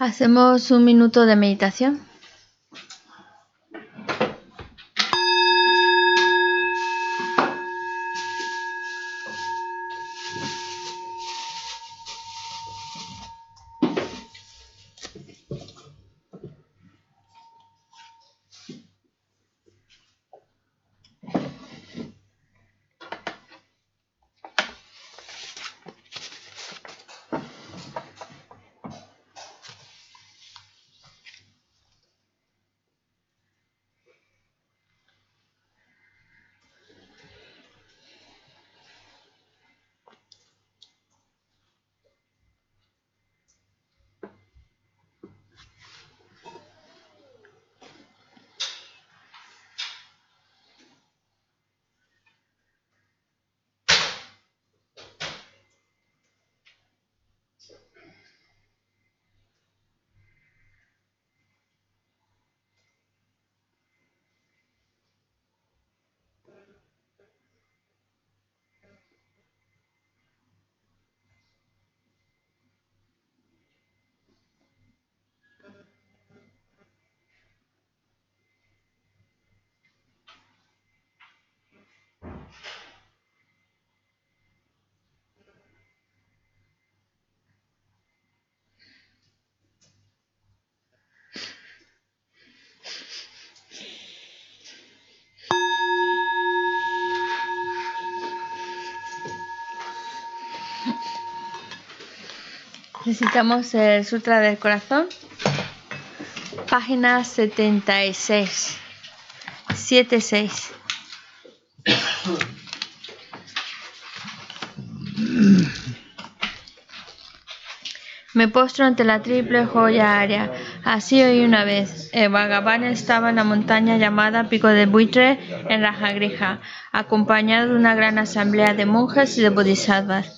Hacemos un minuto de meditación. Necesitamos el Sutra del Corazón, página 76, 76. Me postro ante la triple joya área. Así hoy una vez. El Bhagavan estaba en la montaña llamada Pico de Buitre en Rajagrija, acompañado de una gran asamblea de monjes y de bodhisattvas.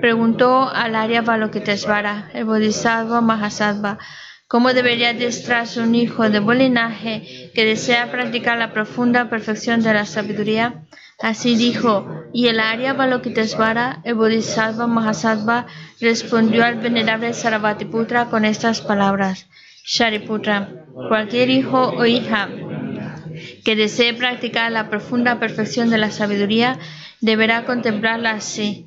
preguntó al Arya Balokitesvara, el Bodhisattva Mahasattva, cómo debería adiestrarse un hijo de buen linaje que desea practicar la profunda perfección de la sabiduría. Así dijo, y el Arya Balokitesvara, el Bodhisattva Mahasattva, respondió al venerable Sarabhatiputra con estas palabras. Shariputra, cualquier hijo o hija que desee practicar la profunda perfección de la sabiduría deberá contemplarla así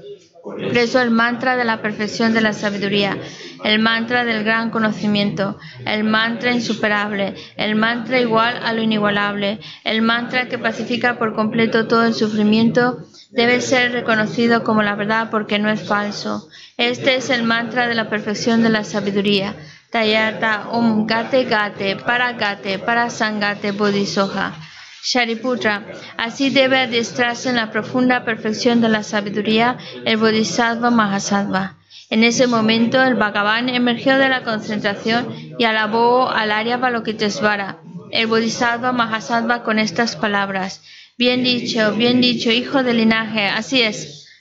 Preso el mantra de la perfección de la sabiduría, el mantra del gran conocimiento, el mantra insuperable, el mantra igual a lo inigualable, el mantra que pacifica por completo todo el sufrimiento, debe ser reconocido como la verdad porque no es falso. Este es el mantra de la perfección de la sabiduría. Tayata Om Gate Gate Para Gate Para Sangate Bodhisoha. Shariputra, así debe adiestrarse en la profunda perfección de la sabiduría el Bodhisattva Mahasattva. En ese momento el Bhagavan emergió de la concentración y alabó al Arya Balokitesvara, el Bodhisattva Mahasattva con estas palabras. Bien dicho, bien dicho, hijo del linaje, así es.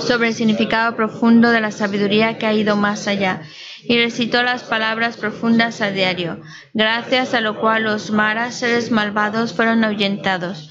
sobre el significado profundo de la sabiduría que ha ido más allá y recitó las palabras profundas a diario, gracias a lo cual los maras, seres malvados, fueron ahuyentados.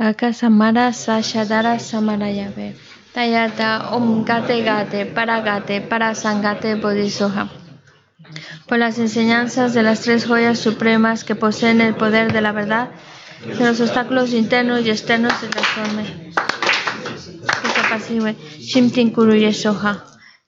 Samarayape. Akasamara Sashadara Samarayave. Tayata Om Gate Gate Paragate Parasangate Bodhisoha. Por las enseñanzas de las tres joyas supremas que poseen el poder de la verdad, que los obstáculos internos y externos se transformen. Shimtin Kuru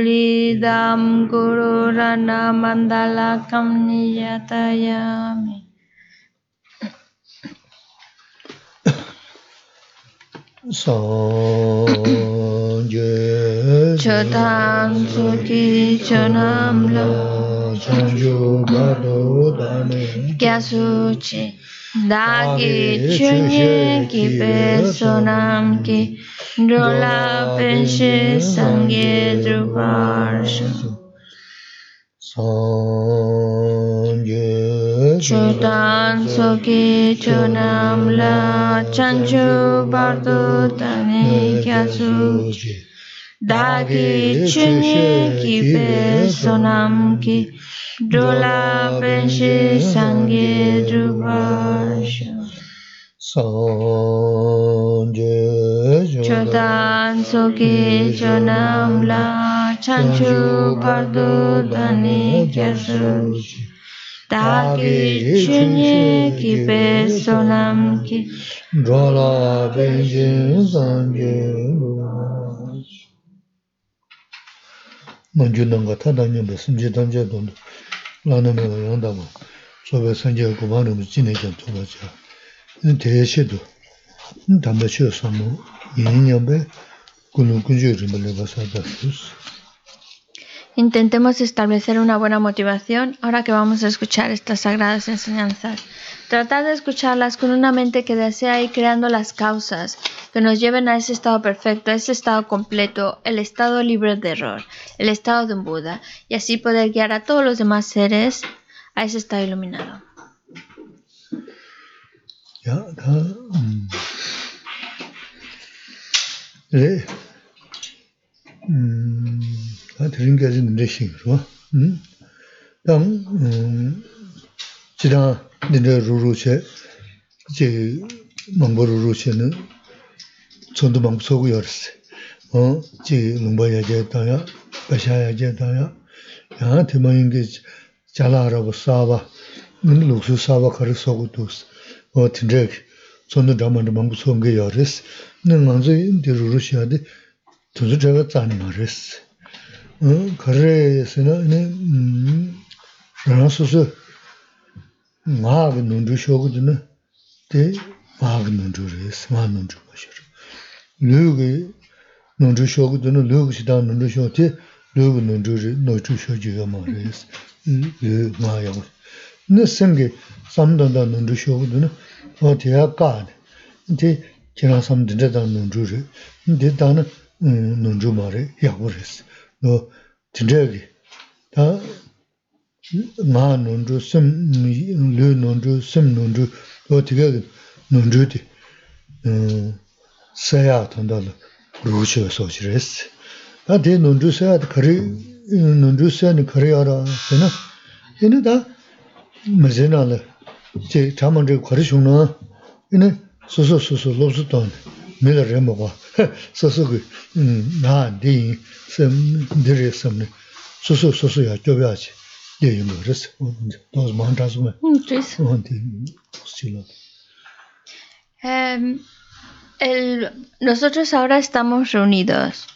Solidam Guru Rana तुसुलिदं गुरुरणमण्डलकं So Chatham Suki Chanam Lo Chanjo Gado Dane Gyasuchi Dagi chunye ki pe sonam ki Drola penshi sangye druparsha sanje Chodan suki chonam la Chanchu bardo tani gyasuchi Dagi chunye ki pe sonam ki Dula Benshi Sangi Drupa Sanje Chodan Soki Chonam La Chanchu Pardu Dhani Kyasu Dagi Chunye Kipe Sonam Ki. Dula Benshi Sangi Drupa Manju Nanga Tadanya Besinji Danja Dundu 라나메가 용다고 소베 선제 고만으로 지내게 도와줘. 이 대시도 담배치어 삼모 예년에 군군 주를 벌려 가서 다스. Intentemos establecer una buena motivación ahora que vamos a escuchar estas sagradas enseñanzas. Tratar de escucharlas con una mente que desea ir creando las causas que nos lleven a ese estado perfecto, a ese estado completo, el estado libre de error, el estado de un Buda, y así poder guiar a todos los demás seres a ese estado iluminado. Ya, da 음. 네. 음. 다 들은 게 아주 늘으신 거. 음. 당 음. 지나 니네 루루체 이제 망보 루루체는 전도 망 소고 열었어. 어, 지 농바야 제다야, 바샤야 제다야. 야, 대만인 게 잘하라고 싸봐. 는 룩수 싸봐 가르 소고 두스. 어, tindak sonda dhamanda mambu songa yaris, na nganzo di rurushiya di tunzu chaga tsani maris. Kare sina, rana susu maa ga nundru shogu dina, di kare sena rāna sūsū māga nundru shokudina te māga nundru re, smā nundru mashir. Lūga nundru shokudina lūga sidā nundru shok te lūga nundru re, nundru shokiga mā re, lūga mā yagu. Nā sengi samdanda nundru shokudina o te ya kāni, te kira samdanda nundru re, te dāna nundru mā re, yagu resi. ris. No, tindragi, ta maa nundru, sim, lu nundru, sim nundru, o tiga nundru di, saya tanda la ruchiga sochi ris. Ta di nundru saya di kari, nundru saya ni kari ara, sina, ina da mazina la, 제 자만제 거리슈나 이네 소소소소 로스톤 mē. Mm, em, nosotros ahora estamos reunidos,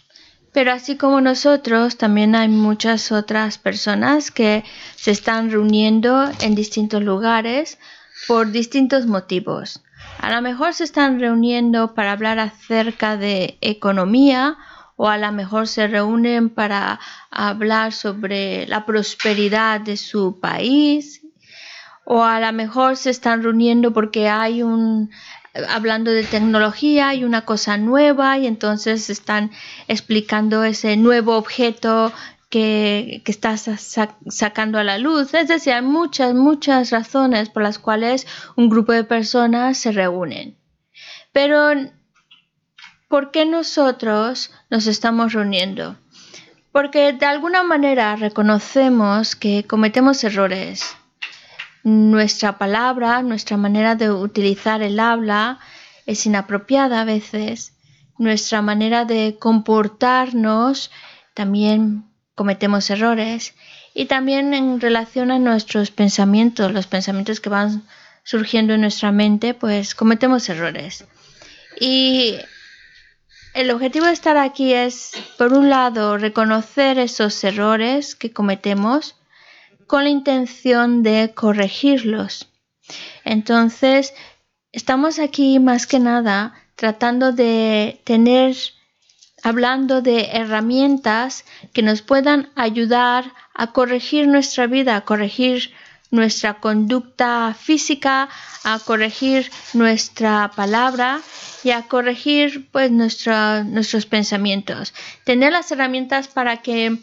pero así como nosotros, también hay muchas otras personas que se están reuniendo en distintos lugares por distintos motivos. A lo mejor se están reuniendo para hablar acerca de economía o a lo mejor se reúnen para hablar sobre la prosperidad de su país o a lo mejor se están reuniendo porque hay un hablando de tecnología, hay una cosa nueva y entonces están explicando ese nuevo objeto que, que está sacando a la luz. Es decir, hay muchas, muchas razones por las cuales un grupo de personas se reúnen. Pero, ¿por qué nosotros nos estamos reuniendo? Porque de alguna manera reconocemos que cometemos errores nuestra palabra, nuestra manera de utilizar el habla es inapropiada a veces. Nuestra manera de comportarnos también cometemos errores. Y también en relación a nuestros pensamientos, los pensamientos que van surgiendo en nuestra mente, pues cometemos errores. Y el objetivo de estar aquí es, por un lado, reconocer esos errores que cometemos con la intención de corregirlos. Entonces, estamos aquí más que nada tratando de tener, hablando de herramientas que nos puedan ayudar a corregir nuestra vida, a corregir nuestra conducta física, a corregir nuestra palabra y a corregir pues nuestros pensamientos. Tener las herramientas para que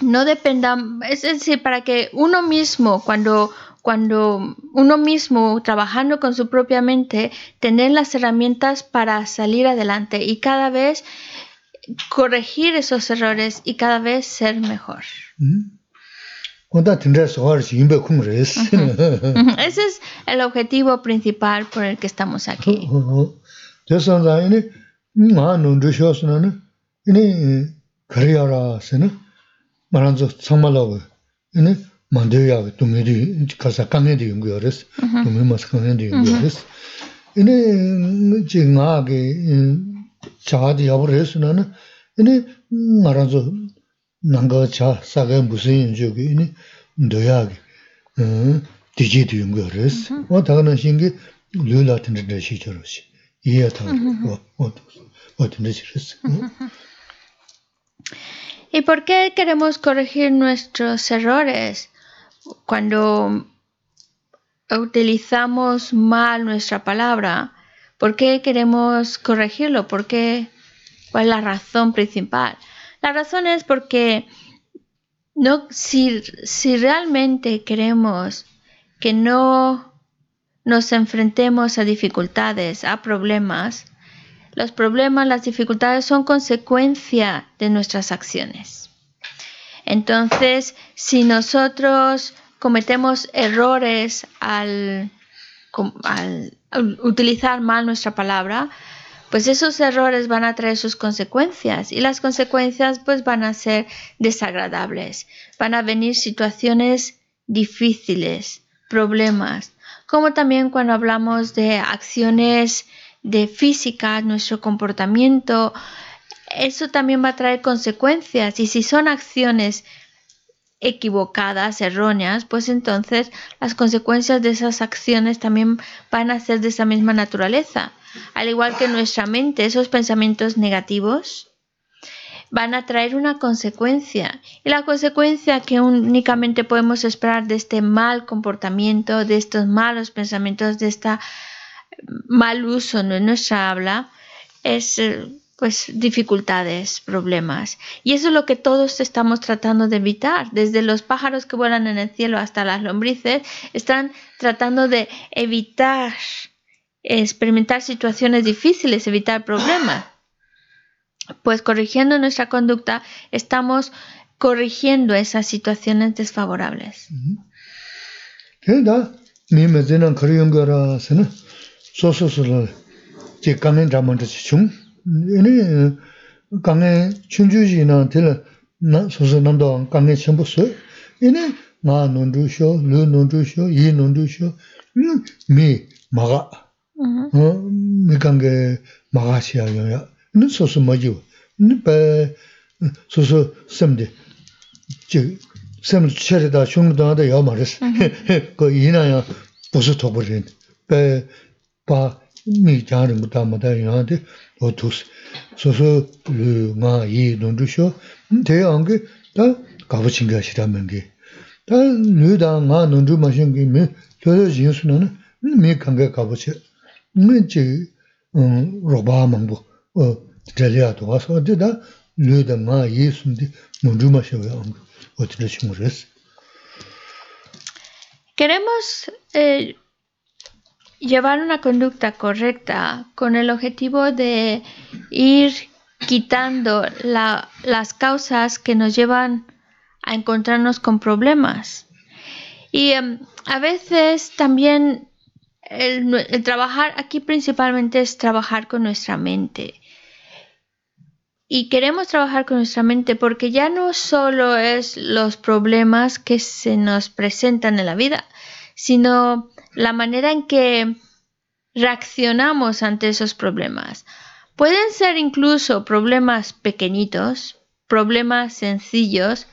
no dependa, es decir, para que uno mismo, cuando, cuando uno mismo trabajando con su propia mente, tener las herramientas para salir adelante y cada vez corregir esos errores y cada vez ser mejor. Ese es el objetivo principal por el que estamos aquí. ¿Y por qué queremos corregir nuestros errores cuando utilizamos mal nuestra palabra? ¿Por qué queremos corregirlo? ¿Por qué? ¿Cuál es la razón principal? La razón es porque no, si, si realmente queremos que no nos enfrentemos a dificultades, a problemas, los problemas, las dificultades son consecuencia de nuestras acciones. Entonces, si nosotros cometemos errores al, utilizar mal nuestra palabra, pues esos errores van a traer sus consecuencias y las consecuencias pues van a ser desagradables. Van a venir situaciones difíciles, problemas, como también cuando hablamos de acciones de física, nuestro comportamiento, eso también va a traer consecuencias. Y si son acciones equivocadas, erróneas, pues entonces las consecuencias de esas acciones también van a ser de esa misma naturaleza. Al igual que nuestra mente, esos pensamientos negativos van a traer una consecuencia. Y la consecuencia que únicamente podemos esperar de este mal comportamiento, de estos malos pensamientos, de esta mal uso en nuestra habla es eh, pues dificultades, problemas. Y eso es lo que todos estamos tratando de evitar. Desde los pájaros que vuelan en el cielo hasta las lombrices, están tratando de evitar experimentar situaciones difíciles, evitar problemas. Pues corrigiendo nuestra conducta, estamos corrigiendo esas situaciones desfavorables. 소소 소로 제 강엔 담은데 좀 얘네 강에 춘주지나 될 나, 소소 남도 강에 첨부서 얘네 나 논두쇼 르 논두쇼 이 논두쇼 미 마가 어 미강게 마가시야 요야 는 소소 뭐지 네 소소 셈데 제 셈을 처리다 흉도다 야 말했어 그 이나야 무슨 도버린 배 pā mii jang rinpo taa mataa yaa de o tuks. Soso nga ii dondu shio, te angi taa kabu chinga shira mingi. Taa nui taa nga dondu ma shingi mii lolo jinsu nana mii kanga kabu chi. Mii chi robaa mangbo draliya towa so, de taa nui taa nga ii sumdi dondu ma shio yaa angi o tila chingu res. Queremos eh, llevar una conducta correcta con el objetivo de ir quitando la, las causas que nos llevan a encontrarnos con problemas. Y em, a veces también el, trabajar aquí principalmente es trabajar con nuestra mente. Y queremos trabajar con nuestra mente porque ya no solo es los problemas que se nos presentan en la vida, sino la manera en que reaccionamos ante esos problemas. Pueden ser incluso problemas pequeñitos, problemas sencillos,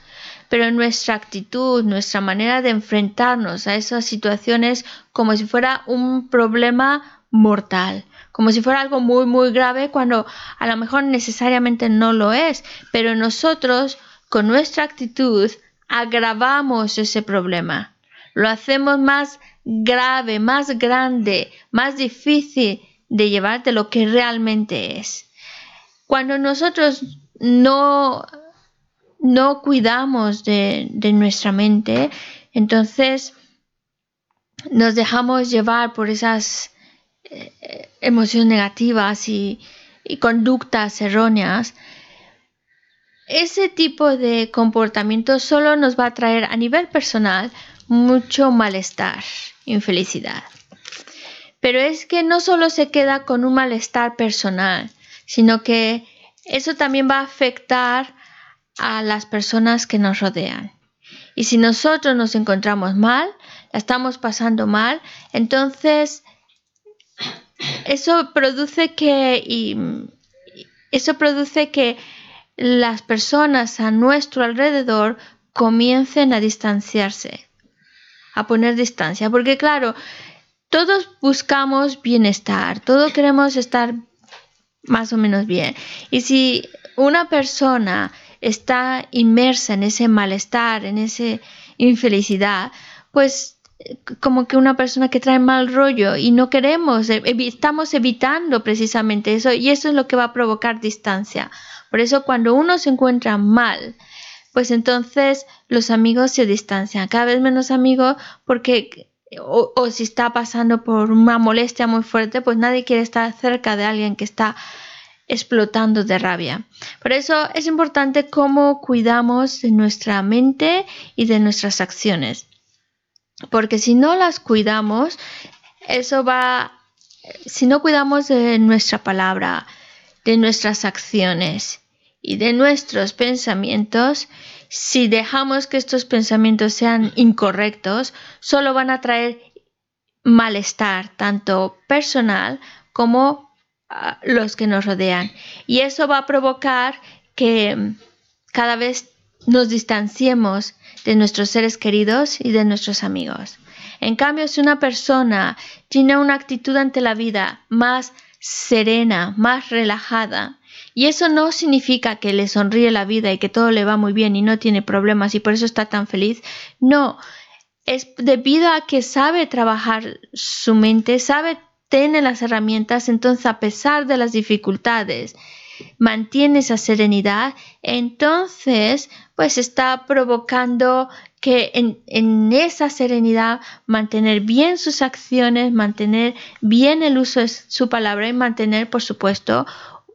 pero nuestra actitud, nuestra manera de enfrentarnos a esas situaciones como si fuera un problema mortal, como si fuera algo muy, muy grave cuando a lo mejor necesariamente no lo es, pero nosotros con nuestra actitud agravamos ese problema, lo hacemos más grave, más grande, más difícil de llevar de lo que realmente es. Cuando nosotros no no cuidamos de, de nuestra mente, entonces nos dejamos llevar por esas eh, emociones negativas y, y, conductas erróneas, ese tipo de comportamiento solo nos va a traer a nivel personal mucho malestar, infelicidad. Pero es que no solo se queda con un malestar personal, sino que eso también va a afectar a las personas que nos rodean. Y si nosotros nos encontramos mal, la estamos pasando mal, entonces eso produce que y, eso produce que las personas a nuestro alrededor comiencen a distanciarse, a poner distancia, porque claro, todos buscamos bienestar, todos queremos estar más o menos bien. Y si una persona está inmersa en ese malestar, en esa infelicidad, pues como que una persona que trae mal rollo y no queremos, estamos evitando precisamente eso y eso es lo que va a provocar distancia. Por eso cuando uno se encuentra mal, pues entonces los amigos se distancian, cada vez menos amigos porque o, o si está pasando por una molestia muy fuerte, pues nadie quiere estar cerca de alguien que está explotando de rabia. Por eso es importante cómo cuidamos de nuestra mente y de nuestras acciones. Porque si no las cuidamos, eso va, si no cuidamos de nuestra palabra, de nuestras acciones y de nuestros pensamientos, si dejamos que estos pensamientos sean incorrectos, solo van a traer malestar, tanto personal como los que nos rodean. Y eso va a provocar que mm, cada vez nos distanciemos de nuestros seres queridos y de nuestros amigos. En cambio, si una persona tiene una actitud ante la vida más serena, más relajada, y eso no significa que le sonríe la vida y que todo le va muy bien y no tiene problemas y por eso está tan feliz, no, es debido a que sabe trabajar su mente, sabe tiene las herramientas, entonces a pesar de las dificultades, mantiene esa serenidad, entonces pues está provocando que en, en, esa serenidad mantener bien sus acciones, mantener bien el uso de su palabra y mantener por supuesto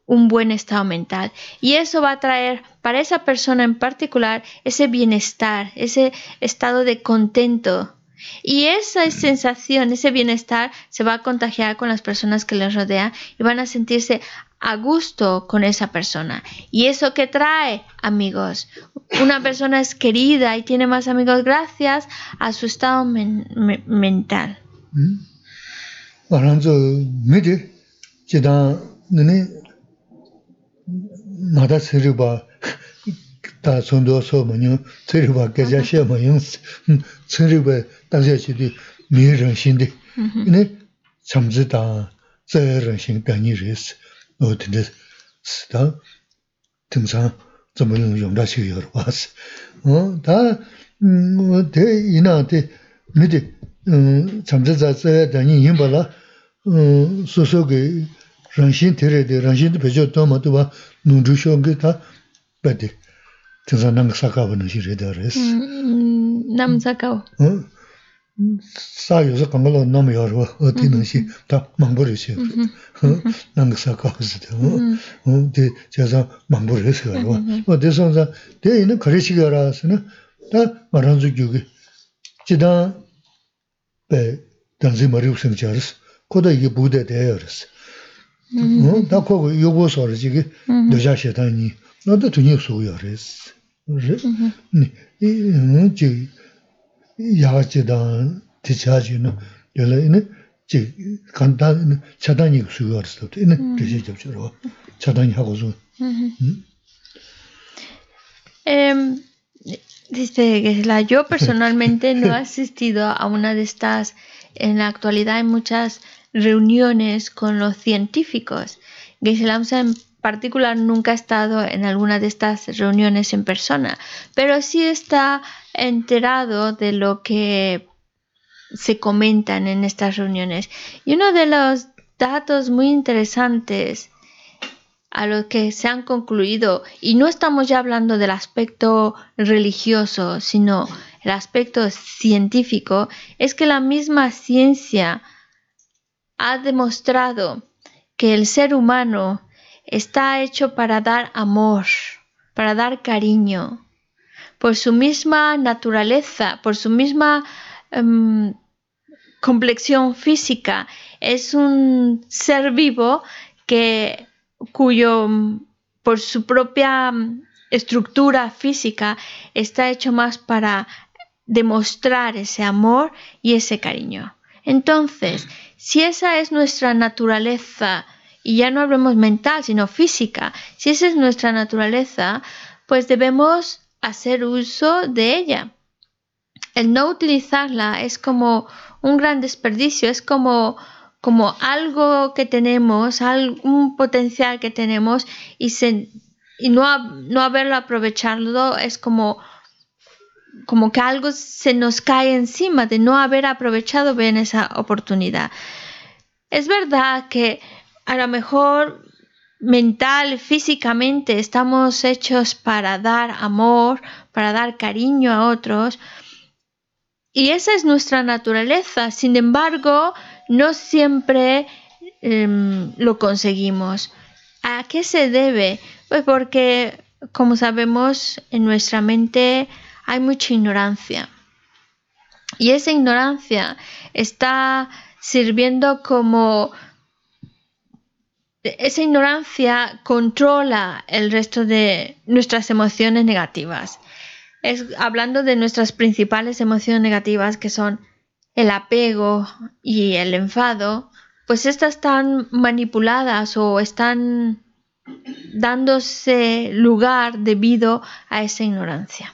un buen estado mental. Y eso va a traer para esa persona en particular ese bienestar, ese estado de contento y esa sensación, ese bienestar se va a contagiar con las personas que les rodean y van a sentirse a gusto con esa persona. ¿Y eso que trae, amigos? Una persona es querida y tiene más amigos gracias a su estado men me mental. tā tsundō sō ma nyō, tsiri bā gacā xie ma yōng, tsiri bā dāngxia chi dī mī rāng xīn dī, inī chamzi tā tsā rāng xīn dāngi rī sī, nō tī nī sī tā, tīng sāng tsā ma yōng yōng dā xī yor bā sī. Tā 음, 대 이나한테 미디 음, 잠자자자 다니 임발라 음, 소소게 rāngshīn tērē tē, rāngshīn tē pēchō tō mā tō bā nūndrū shō ngē tā bā tē, tēnsā nāng sākāwa nā shī rē tā rēs. Nām sākāwa? Sā yō sā kāngā lō nām yā rwa, o tē nā shī tā māngbō rē shī nāng sākāwa sī tē, tē chā sā māngbō rē sī rwa. Tē sā sā, tē yī nā kārē shī kā rā sī nā, tā mā rāngzū gyū kī, chī tā bē dāngzī mā rī wū sī ngā chā rēs, kō tā yī bū tē tē yā rēs. 다 배 단지 머리 없으면 잘했어 코다 이게 부대 대열었어 어 다코 요거서를 지게 여자 시다니 나도 돈이 소요 그랬어 네 이제 야지다 디차지는 열에는 지 간단 차단이 수요 그랬어 이는 되게 접처럼 차단이 하고서 음 Dice Gesla, yo personalmente no he asistido a una de estas, en la actualidad hay muchas reuniones con los científicos. Geshe en particular nunca ha estado en alguna de estas reuniones en persona, pero sí está enterado de lo que se comentan en estas reuniones. Y uno de los datos muy interesantes a lo que se han concluido, y no estamos ya hablando del aspecto religioso, sino el aspecto científico, es que la misma ciencia ha demostrado que el ser humano está hecho para dar amor, para dar cariño, por su misma naturaleza, por su misma em, complexión física. Es un ser vivo que cuyo por su propia estructura física está hecho más para demostrar ese amor y ese cariño. Entonces, si esa es nuestra naturaleza, y ya no hablemos mental, sino física, si esa es nuestra naturaleza, pues debemos hacer uso de ella. El no utilizarla es como un gran desperdicio, es como como algo que tenemos, un potencial que tenemos y, y no, no haberlo aprovechado es como, como que algo se nos cae encima de no haber aprovechado bien esa oportunidad. Es verdad que a lo mejor mental, físicamente estamos hechos para dar amor, para dar cariño a otros. Y esa es nuestra naturaleza. Sin embargo, no siempre em, lo conseguimos. ¿A qué se debe? Pues porque, como sabemos, en nuestra mente hay mucha ignorancia. Y esa ignorancia está sirviendo como... Esa ignorancia controla el resto de nuestras emociones negativas. Es hablando de nuestras principales emociones negativas que son el apego y el enfado, pues estas están manipuladas o están dándose lugar debido a esa ignorancia.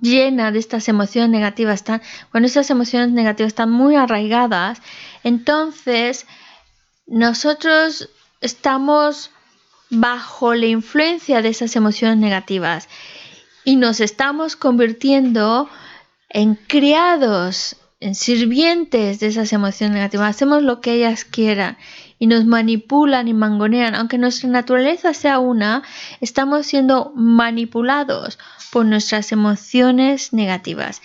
llena de estas emociones negativas, tan, cuando estas emociones negativas están muy arraigadas, entonces nosotros estamos bajo la influencia de esas emociones negativas y nos estamos convirtiendo en criados, en sirvientes de esas emociones negativas. Hacemos lo que ellas quieran y nos manipulan y mangonean, aunque nuestra naturaleza sea una, estamos siendo manipulados por nuestras emociones negativas.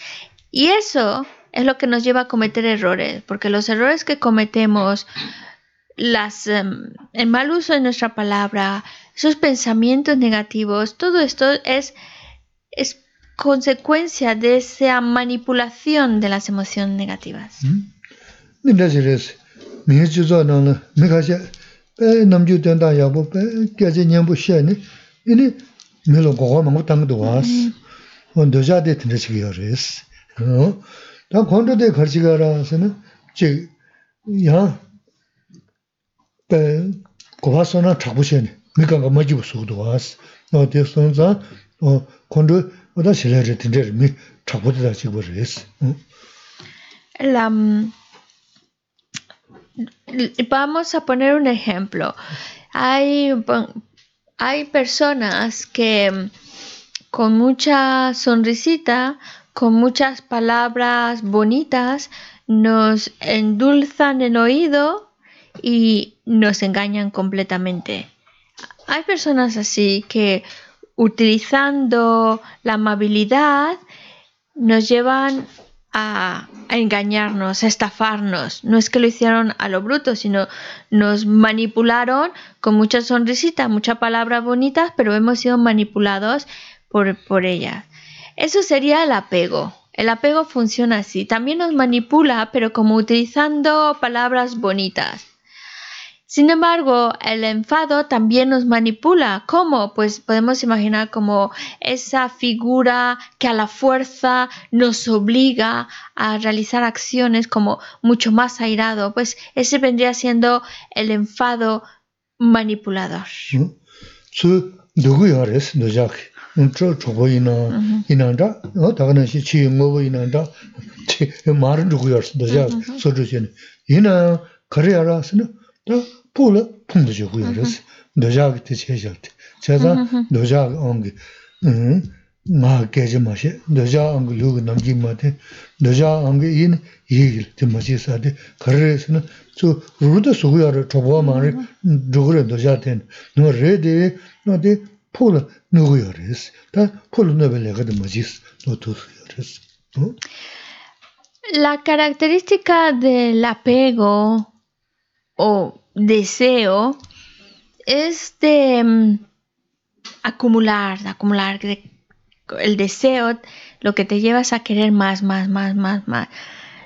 Y eso es lo que nos lleva a cometer errores, porque los errores que cometemos, las, em, el mal uso de nuestra palabra, esos pensamientos negativos, todo esto es, es consecuencia de esa manipulación de las emociones negativas. ¿Mm? mii jizo nana, mii kaxia, pe namju tenda yabu, pe kiaji nyambu xeni, ini mii lo gogo mangu tangdo waas, on doja de tanda chigiyo res. Ta kondo de karchiga raasa na, chi, yaa, pe goba sona chakbu xeni, mii kanga majibu sugdo waas. No, de sona za, kondo, oda shilaya re tanda re, mii chakbu tanda chigiyo res. Lam, vamos a poner un ejemplo. Hay, hay personas que con mucha sonrisita, con muchas palabras bonitas, nos endulzan el oído y nos engañan completamente. Hay personas así que utilizando la amabilidad nos llevan a, engañarnos, a estafarnos. No es que lo hicieron a lo bruto, sino nos manipularon con mucha sonrisita, muchas palabras bonitas, pero hemos sido manipulados por, por ellas. Eso sería el apego. El apego funciona así. También nos manipula, pero como utilizando palabras bonitas. Sin embargo, el enfado también nos manipula. ¿Cómo? Pues podemos imaginar como esa figura que a la fuerza nos obliga a realizar acciones como mucho más airado. Pues ese vendría siendo el enfado manipulador. 수 누구야 그랬어 너자키 저 저거이나 이난다 어 다가나시 치 뭐이난다 치 말은 누구야 너자 소주신 이나 그래 알았으나 또 pula pungda jo hu yaras, doja ki te che shakti. Cheza doja ongi nga geja ma she, doja ongi luga namji ma te, doja ongi in yigil te ma chi sa te, karare sina, su ruda sugu yara chobuwa ma re, dhugure doja ten, nga re de, nga de pula nugu yaras, ta pula nabe lega de ma chi sa, no tu su yaras. La característica del apego o deseo es de mm, acumular, acumular. el deseo lo que te lleva es a querer más, más, más, más, más.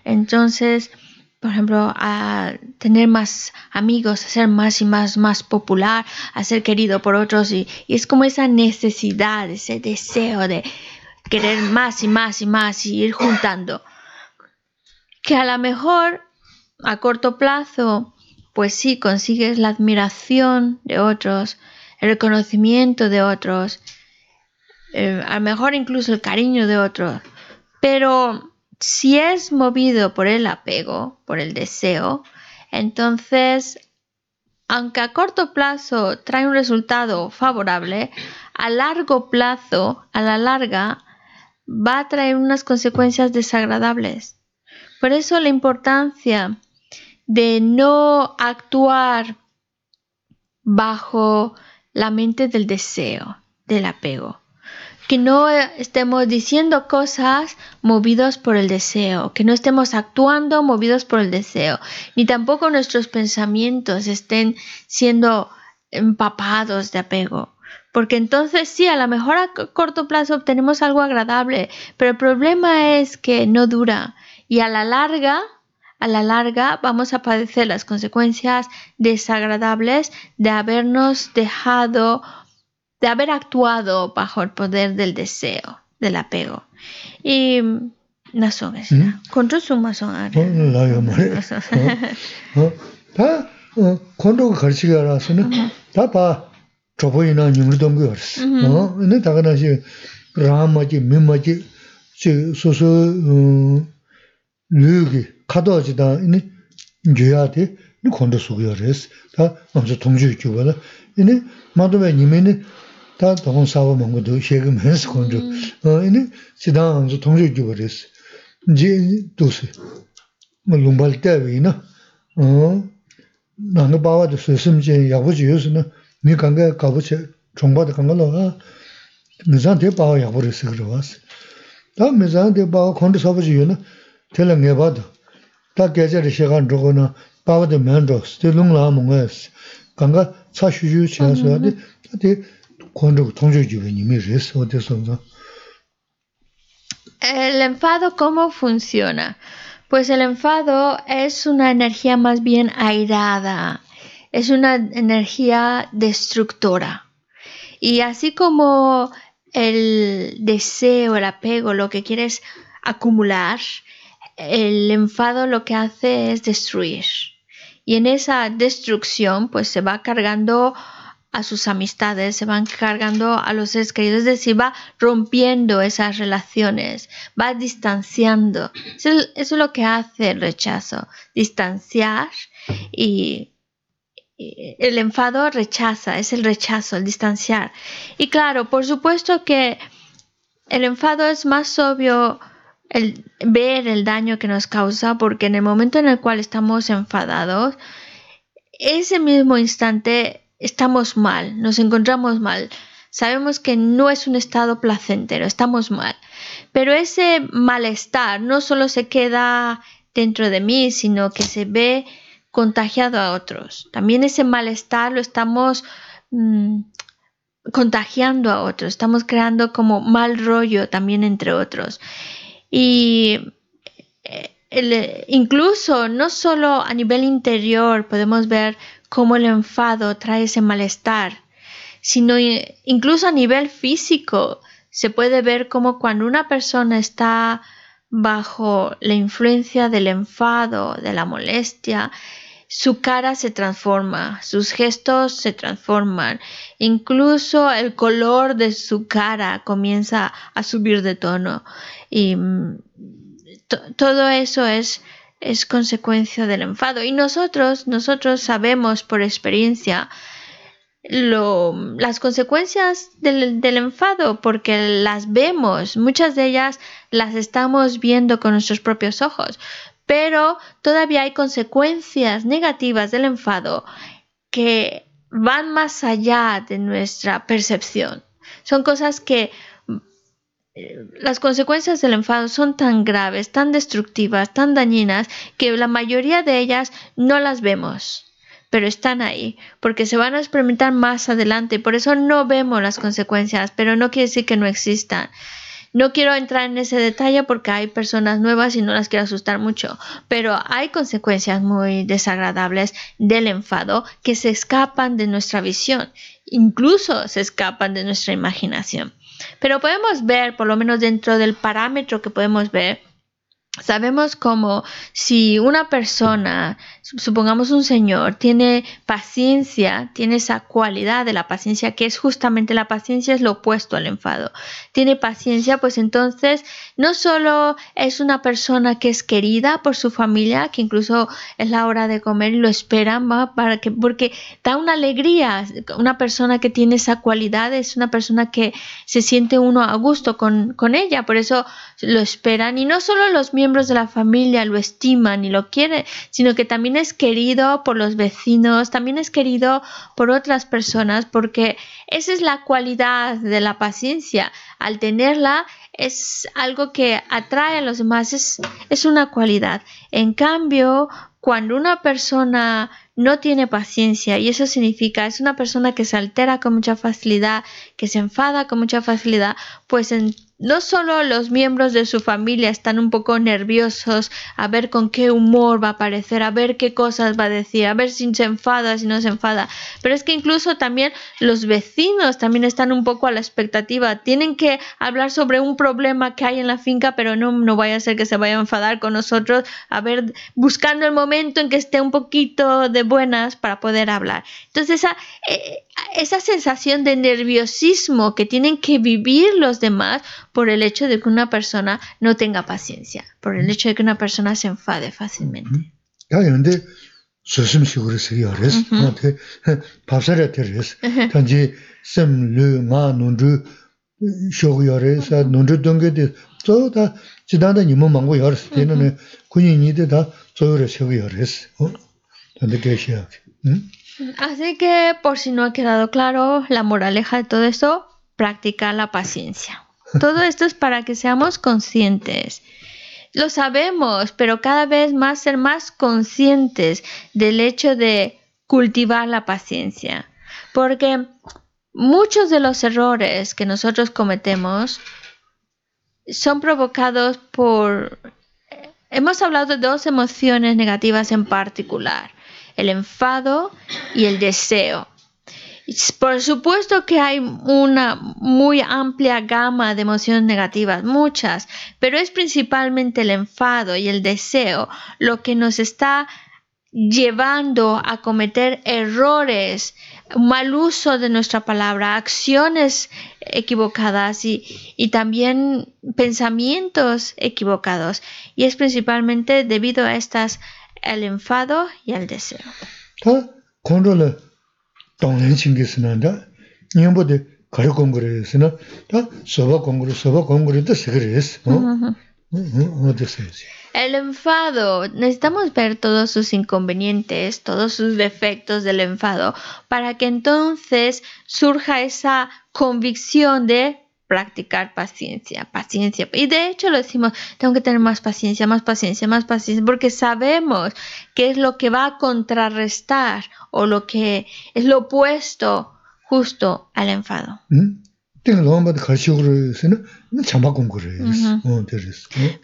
Entonces, por ejemplo, a tener más amigos, a ser más y más, más popular, a ser querido por otros. Y es como esa necesidad, ese deseo de querer más y más y más y ir juntando. Que a lo mejor a corto plazo, pues sí, consigues la admiración de otros, el reconocimiento de otros, eh, a lo mejor incluso el cariño de otros. Pero si es movido por el apego, por el deseo, entonces, aunque a corto plazo trae un resultado favorable, a largo plazo, a la larga, va a traer unas consecuencias desagradables. Por eso la importancia de no actuar bajo la mente del deseo, del apego. Que no estemos diciendo cosas movidos por el deseo, que no estemos actuando movidos por el deseo, ni tampoco nuestros pensamientos estén siendo empapados de apego. Porque entonces sí, a lo mejor a corto plazo obtenemos algo agradable, pero el problema es que no dura y a la larga, a la larga vamos a padecer las consecuencias desagradables de habernos dejado, de haber actuado bajo el poder del deseo, del apego. Y nason es Mm. contra su mason 어, 라요 말이야. 어, 어, 다 어, 콘도가 가르치게 알았으는 다봐 저보이나 님르던 거 알았어. 어, 근데 다가나시 라마지 미마지 지 소소 어 르기 카도지다 이니 줘야돼. 니 콘도 수고 알았어. 다 먼저 동주 주고라. 이니 마도메 님에니 다 동원 사고 먹고도 세금해서 콘도. 어, 이니 지당 먼저 동주 주고 그랬어. 이제 도스 뭐 lumbar 때문에 어 나는 바와도 스심제 야부지 요스는 미 간게 가부체 종바도 간거로 미산데 바와 야부르스 그러왔어 다 미산데 바와 콘도 사부지 요는 텔랑게 바도 다 계절의 시간 저거는 바와도 면도 스틸롱라 몽에스 간가 차슈주 지나서야데 데 콘도 통주주에 님이 레스 어디서 El enfado, ¿cómo funciona? Pues el enfado es una energía más bien airada, es una energía destructora. Y así como el deseo, el apego, lo que quieres acumular, el enfado lo que hace es destruir. Y en esa destrucción, pues se va cargando a sus amistades, se van cargando a los seres es decir, va rompiendo esas relaciones, va distanciando. Eso, es lo que hace el rechazo, distanciar y, el enfado rechaza, es el rechazo, el distanciar. Y claro, por supuesto que el enfado es más obvio el ver el daño que nos causa porque en el momento en el cual estamos enfadados, ese mismo instante estamos mal, nos encontramos mal. Sabemos que no es un estado placentero, estamos mal. Pero ese malestar no solo se queda dentro de mí, sino que se ve contagiado a otros. También ese malestar lo estamos mm, contagiando a otros, estamos creando como mal rollo también entre otros. Y eh, incluso no solo a nivel interior podemos ver cómo el enfado trae ese malestar, sino incluso a nivel físico se puede ver como cuando una persona está bajo la influencia del enfado, de la molestia, su cara se transforma, sus gestos se transforman, incluso el color de su cara comienza a subir de tono y mm, todo eso es es consecuencia del enfado. Y nosotros, nosotros sabemos por experiencia lo, las consecuencias del, del, enfado porque las vemos, muchas de ellas las estamos viendo con nuestros propios ojos, pero todavía hay consecuencias negativas del enfado que van más allá de nuestra percepción. Son cosas que las consecuencias del enfado son tan graves, tan destructivas, tan dañinas, que la mayoría de ellas no las vemos, pero están ahí, porque se van a experimentar más adelante, por eso no vemos las consecuencias, pero no quiere decir que no existan. No quiero entrar en ese detalle porque hay personas nuevas y no las quiero asustar mucho, pero hay consecuencias muy desagradables del enfado que se escapan de nuestra visión, incluso se escapan de nuestra imaginación. Pero podemos ver, por lo menos dentro del parámetro que podemos ver, Sabemos como si una persona, supongamos un señor, tiene paciencia, tiene esa cualidad de la paciencia, que es justamente la paciencia es lo opuesto al enfado. Tiene paciencia, pues entonces no solo es una persona que es querida por su familia, que incluso es la hora de comer y lo esperan, para que, porque da una alegría. Una persona que tiene esa cualidad es una persona que se siente uno a gusto con, con ella, por eso lo esperan. Y no solo los miembros de la familia lo estiman y lo quieren, sino que también es querido por los vecinos, también es querido por otras personas, porque esa es la cualidad de la paciencia. Al tenerla es algo que atrae a los demás, es, es una cualidad. En cambio, cuando una persona no tiene paciencia y eso significa es una persona que se altera con mucha facilidad, que se enfada con mucha facilidad, pues no solo los miembros de su familia están un poco nerviosos a ver con qué humor va a aparecer, a ver qué cosas va a decir, a ver si se enfada, si no se enfada, pero es que incluso también los vecinos también están un poco a la expectativa, tienen que hablar sobre un problema que hay en la finca, pero no, no vaya a ser que se vaya a enfadar con nosotros, a ver, buscando el momento en que esté un poquito de buenas para poder hablar. Entonces esa, eh, esa sensación de nerviosismo que tienen que vivir los demás, por el hecho de que una persona no tenga paciencia, por el hecho de que una persona se enfade fácilmente. Así que, por si no ha quedado claro, la moraleja de todo eso, practica la paciencia. Todo esto es para que seamos conscientes. Lo sabemos, pero cada vez más ser más conscientes del hecho de cultivar la paciencia. Porque muchos de los errores que nosotros cometemos son provocados por... Hemos hablado de dos emociones negativas en particular, el enfado y el deseo. Por supuesto que hay una muy amplia gama de emociones negativas, muchas, pero es principalmente el enfado y el deseo lo que nos está llevando a cometer errores, mal uso de nuestra palabra, acciones equivocadas y, y también pensamientos equivocados. Y es principalmente debido a estas el enfado y el deseo. sikirī sī. El enfado, necesitamos ver todos sus inconvenientes, todos sus defectos del enfado, para que entonces surja esa convicción de practicar paciencia, paciencia. Y de hecho lo decimos, tengo que tener más paciencia, más paciencia, más paciencia, porque sabemos que es lo que va a contrarrestar o lo que es lo opuesto justo al enfado.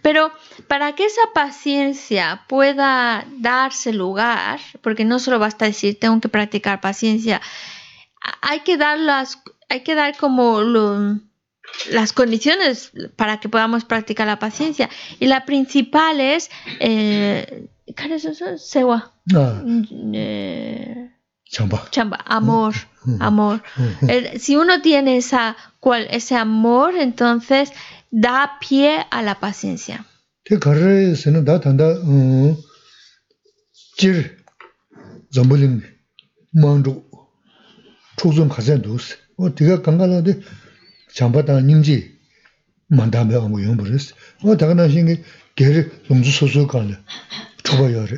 Pero para que esa paciencia pueda darse lugar, porque no solo basta decir tengo que practicar paciencia, hay que dar las, hay que dar como lo, las condiciones para que podamos practicar la paciencia. Y la principal es, eh, ¿qué es eso? Sewa. Ah. Eh, chamba. Chamba, amor, mm, amor. Mm, si uno tiene esa, cual, ese amor, entonces da pie a la paciencia. Te carre se no da tanda jir zambuling mangru chuzum khasen dus. O tiga kangala de chāmbā 닝지 만담에 아무 용 버렸어. 어 다가나 신기 개를 용주 소소 간래. 초바야래.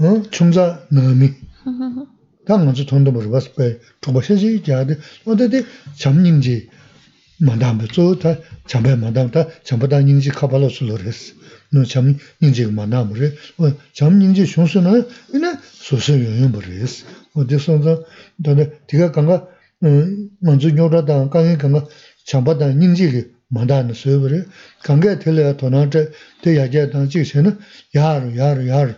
어 충자 너미. 당 먼저 돈도 벌어 봤을 때 초바셔지 자데 어데데 잠닝지 만담에 좋다. 잠배 만담다 잠바다 닝지 카발로 술어랬어. 너 잠닝지 만담을 어 잠닝지 쇼스나 이나 소소 용 버렸어. 어디서서 너네 네가 간가 음 먼저 요라다 강에 간가 샹바다 닝지기 만다는 소여버려 강게 들려 도나한테 대야제 단지세는 야르 야르 야르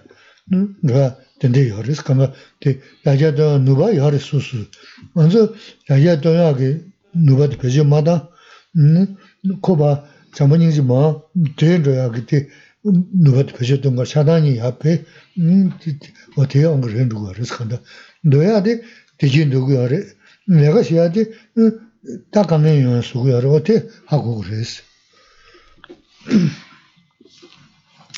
누가 된대 요리스 가마 대 야제도 누바 요리수수 먼저 야제도 야게 누바도 배제마다 음 코바 자모닝지 뭐 된줘야 그때 누바도 배제던 거 사단이 앞에 음 어떻게 온 거를 누가 그래서 간다 너야 돼 대진 누구 내가 시야지 음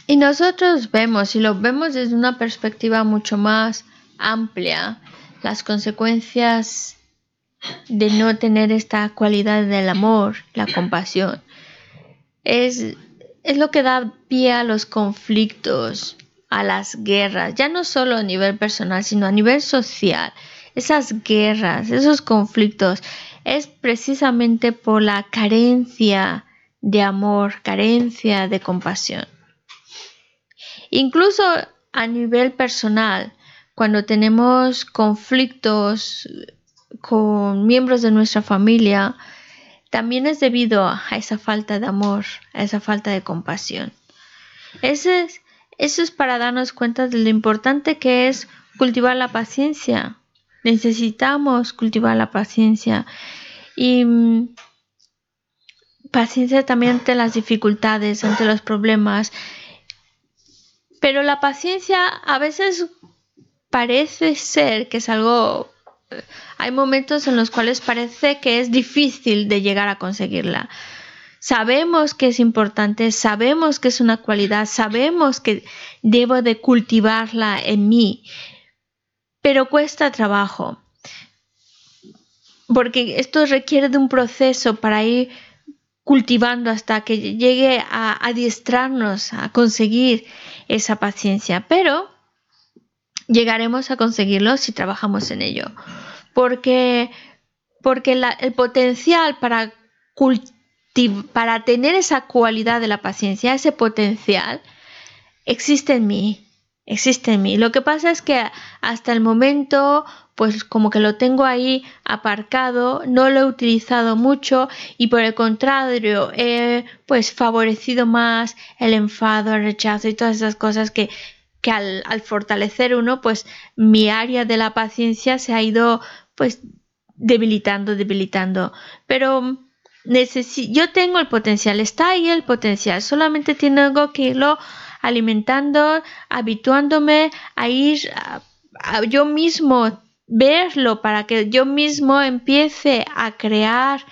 Y nosotros vemos, y lo vemos desde una perspectiva mucho más amplia, las consecuencias de no tener esta cualidad del amor, la compasión. Es, es lo que da pie a los conflictos, a las guerras, ya no solo a nivel personal, sino a nivel social. Esas guerras, esos conflictos, es precisamente por la carencia de amor, carencia de compasión. Incluso a nivel personal, cuando tenemos conflictos con miembros de nuestra familia, también es debido a esa falta de amor, a esa falta de compasión. Eso es, para darnos cuenta de lo importante que es cultivar la paciencia, Necesitamos cultivar la paciencia y mm, paciencia también ante las dificultades, ante los problemas. Pero la paciencia a veces parece ser que es algo... Hay momentos en los cuales parece que es difícil de llegar a conseguirla. Sabemos que es importante, sabemos que es una cualidad, sabemos que debo de cultivarla en mí, pero cuesta trabajo, porque esto requiere de un proceso para ir cultivando hasta que llegue a adiestrarnos a conseguir esa paciencia, pero llegaremos a conseguirlo si trabajamos en ello, porque, porque el potencial para, para tener esa cualidad de la paciencia, ese potencial, existe en mí existe en mí. Lo que pasa es que hasta el momento, pues como que lo tengo ahí aparcado, no lo he utilizado mucho y por el contrario he pues favorecido más el enfado, el rechazo y todas esas cosas que, que al, al fortalecer uno, pues mi área de la paciencia se ha ido pues debilitando, debilitando. Pero yo tengo el potencial, está ahí el potencial, solamente tengo que irlo alimentando, habituándome a ir a, yo mismo, verlo para que yo mismo empiece a crear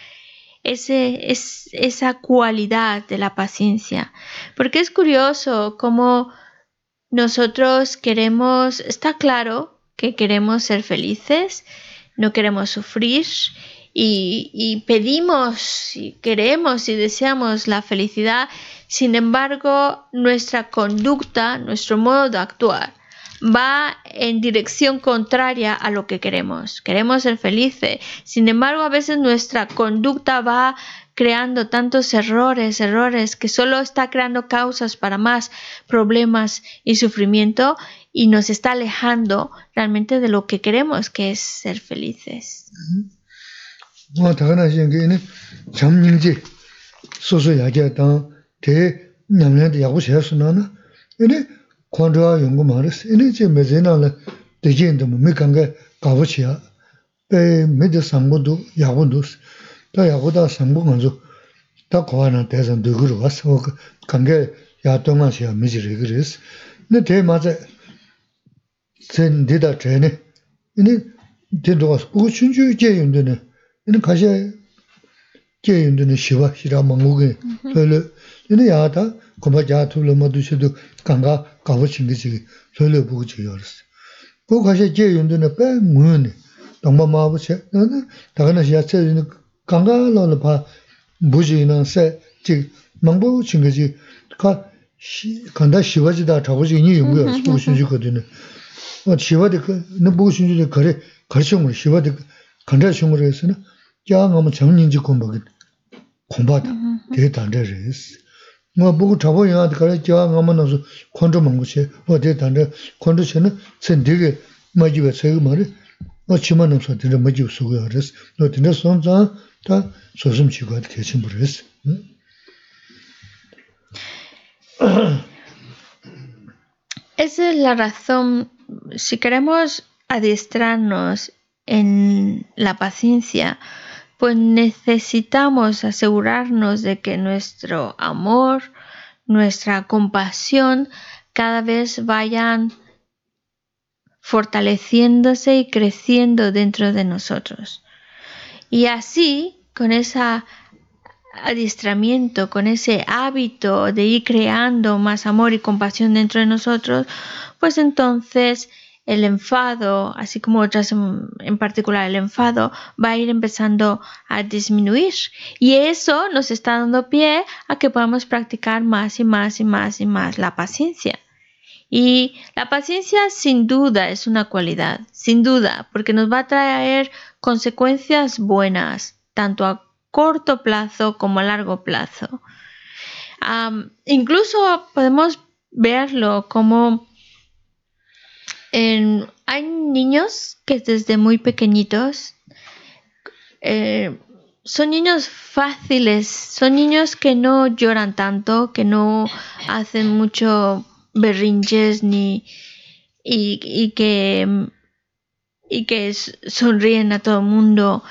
ese, es, esa cualidad de la paciencia. Porque es curioso cómo nosotros queremos, está claro que queremos ser felices, no queremos sufrir y, pedimos y queremos y deseamos la felicidad, sin embargo nuestra conducta, nuestro modo de actuar va en dirección contraria a lo que queremos. Queremos ser felices, sin embargo a veces nuestra conducta va creando tantos errores, errores, que solo está creando causas para más problemas y sufrimiento y nos está alejando realmente de lo que queremos, que es ser felices. 대 남녀도 야구 세스나나 이니 콘드와 연구 말스 이니 제 메제나라 대진도 뭐 미간게 가보치야 에 메제 상고도 야구도 다 야구다 상고 먼저 다 고하나 대선 누구로 왔어 관계 야동만 시야 미지리 그랬어 근데 대 맞아 전 데다 전에 이니 데도가 보고 춘주 제윤드는 이니 가셔 제윤드는 시와 시라 먹고게 별로 근데 야다 고바 자투를 뭐 두셔도 강가 가고 친기지 설레 보고 지요스 고 가셔 제 연도네 빼 뭐네 동마 마부세 너는 다가나 시야체 있는 강가로는 봐 무지는세 즉 망보 친기지 가 간다 시와지다 자고지 이 용구야 무슨 주거든요 어 시와데 그너 무슨 주제 거래 거래성으로 시와데 간다 성으로 해서는 야 너무 정린지 공부하기 공부하다 되게 단절했어 nga buku chabu yaa kare kiaa nga ma nasu kondro mungu che, wa dhe tanda kondro che na sen dhige majiwa sayo maari, wa chima namsa dhinda majiwa sugu yaa res, no dhinda son zang ta sosum chi kwaa dhige chimbu res. Hmm? Esa es la razón, si queremos adiestrarnos en la paciencia, pues necesitamos asegurarnos de que nuestro amor, nuestra compasión cada vez vayan fortaleciéndose y creciendo dentro de nosotros. Y así, con ese adiestramiento, con ese hábito de ir creando más amor y compasión dentro de nosotros, pues entonces el enfado, así como otras en, particular el enfado, va a ir empezando a disminuir. Y eso nos está dando pie a que podamos practicar más y más y más y más la paciencia. Y la paciencia sin duda es una cualidad, sin duda, porque nos va a traer consecuencias buenas, tanto a corto plazo como a largo plazo. incluso podemos verlo como hay niños que desde muy pequeñitos eh, son niños fáciles, son niños que no lloran tanto, que no hacen mucho berrinches ni y, que y que sonríen a todo el mundo.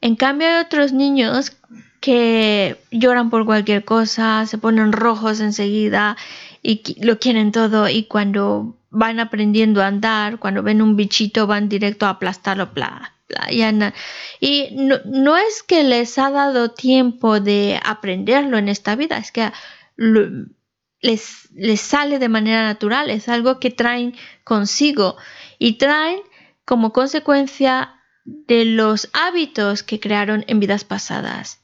En cambio hay otros niños que lloran por cualquier cosa, se ponen rojos enseguida y lo quieren todo y cuando van aprendiendo a andar, cuando ven un bichito van directo a aplastarlo, bla, bla, y no, es que les ha dado tiempo de aprenderlo en esta vida, es que les, les sale de manera natural, es algo que traen consigo y traen como consecuencia de los hábitos que crearon en vidas pasadas.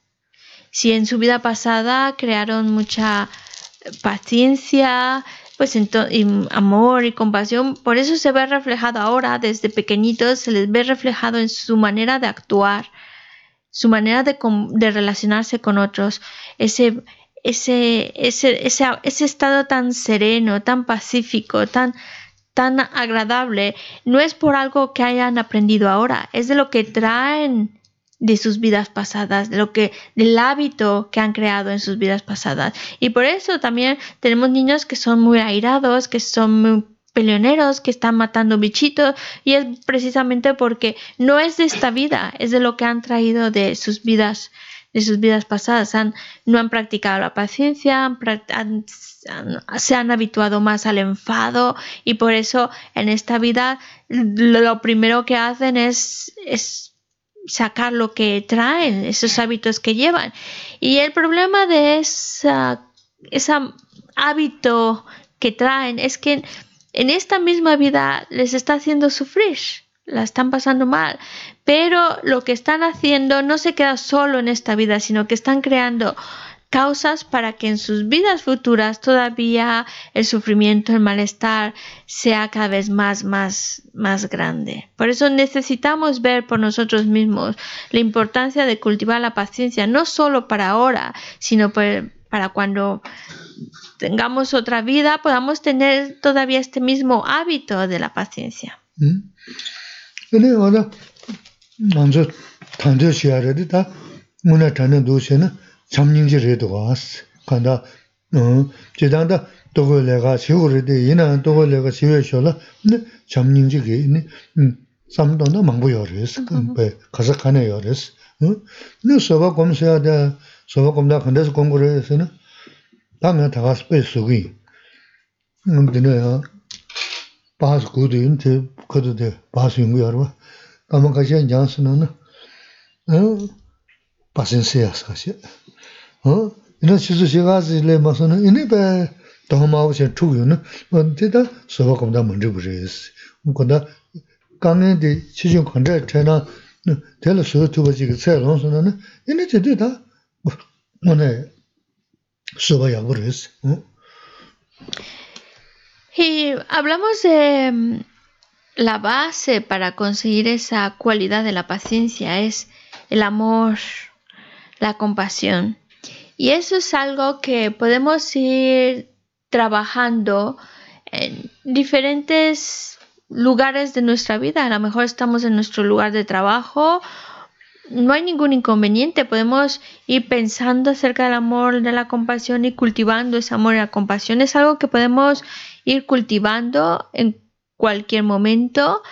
Si en su vida pasada crearon mucha paciencia, pues amor y compasión, por eso se ve reflejado ahora desde pequeñitos, se les ve reflejado en su manera de actuar, su manera de, relacionarse con otros, ese, ese, ese, ese, estado tan sereno, tan pacífico, tan, tan agradable, no es por algo que hayan aprendido ahora, es de lo que traen de sus vidas pasadas, de lo que, del hábito que han creado en sus vidas pasadas. Y por eso también tenemos niños que son muy airados, que son muy peleoneros que están matando bichitos y es precisamente porque no es de esta vida, es de lo que han traído de sus vidas de sus vidas pasadas. Han, no han practicado la paciencia, se han habituado más al enfado y por eso en esta vida lo primero que hacen es, es sacar lo que traen, esos hábitos que llevan. Y el problema de esa, ese hábito que traen es que en esta misma vida les está haciendo sufrir, la están pasando mal, pero lo que están haciendo no se queda solo en esta vida, sino que están creando causas para que en sus vidas futuras todavía el sufrimiento, el malestar sea cada vez más, más, más grande. Por eso necesitamos ver por nosotros mismos la importancia de cultivar la paciencia, no solo para ahora, sino para cuando tengamos otra vida, podamos tener todavía este mismo hábito de la paciencia. ¿Mm? 참닝지 레도 와스 간다 어 제단다 도고 내가 시고르데 이나 도고 내가 시외쇼라 네 참닝지 게 있네 음 삼도나 망보여레스 그배 가서 가네요레스 어네 서바 검사야다 서바 검다 근데서 공부를 해서는 방에 다 가서 뺏으기 음 되네요 바스 고드인테 거드데 바스 연구하러 가면 가시 장스는 어 paciencia 사실 어 이런 시수 시가지 le 마서는 이네 배 도마고 제 투유는 언제다 소바금다 먼저 부르스 뭔가 강에데 시중 컨데 테나 텔 소도 투버지 그 새론서는 이네 제대다 뭐네 소바야 부르스 어 Y hablamos de la base para conseguir esa cualidad de la paciencia, es el amor, la compasión. Y eso es algo que podemos ir trabajando en diferentes lugares de nuestra vida. A lo mejor estamos en nuestro lugar de trabajo. No hay ningún inconveniente. Podemos ir pensando acerca del amor, de la compasión y cultivando ese amor y la compasión. Es algo que podemos ir cultivando en cualquier momento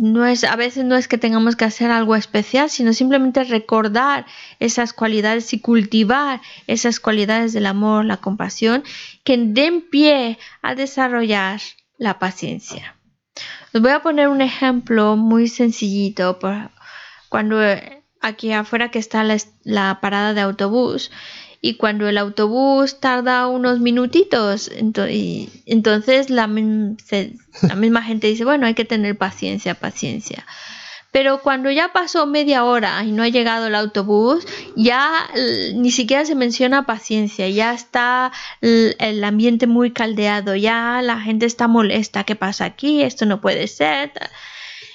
no es, a veces no es que tengamos que hacer algo especial, sino simplemente recordar esas cualidades y cultivar esas cualidades del amor, la compasión, que den pie a desarrollar la paciencia. Os voy a poner un ejemplo muy sencillito. cuando aquí afuera que está la parada de autobús, y cuando el autobús tarda unos minutitos, entonces la, misma gente dice, bueno, hay que tener paciencia, paciencia. Pero cuando ya pasó media hora y no ha llegado el autobús, ya ni siquiera se menciona paciencia, ya está el ambiente muy caldeado, ya la gente está molesta, ¿qué pasa aquí? Esto no puede ser.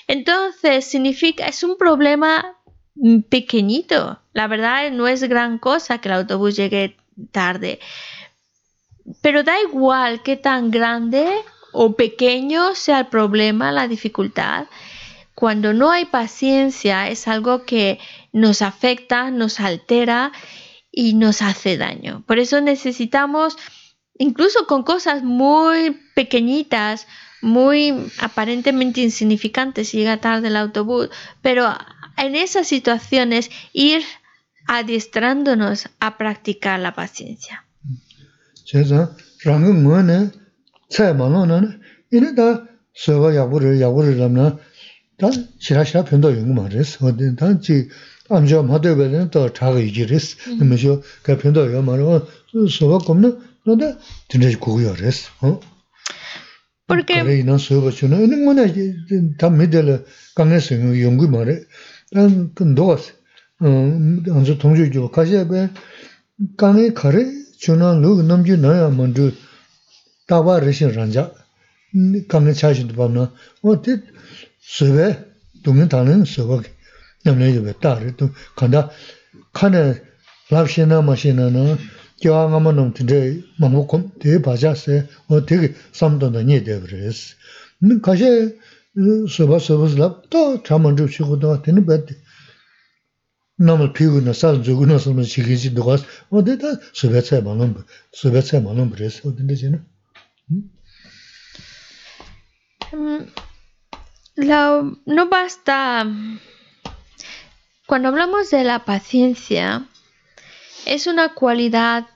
Entonces, significa, es un problema pequeñito. La verdad no es gran cosa que el autobús llegue tarde. Pero da igual qué tan grande o pequeño sea el problema, la dificultad. Cuando no hay paciencia es algo que nos afecta, nos altera y nos hace daño. Por eso necesitamos, incluso con cosas muy pequeñitas, muy aparentemente insignificantes, si llega tarde el autobús, pero en esas situaciones ir adiestrándonos a practicar la paciencia. Porque 난 근도스 어 안저 동주죠 가셔베 강에 가래 저는 누구 넘지 나야 먼저 다바 러신 란자 강에 차신도 봐나 어디 서베 동은 다는 서버 남네 왜 따르 또 간다 칸에 랍시나 마시나나 교황아마 넘트데 망고콤 대 바자세 어 되게 삼도는 니 되버스 는 가셔 la- no basta. Cuando hablamos de la paciencia, es una cualidad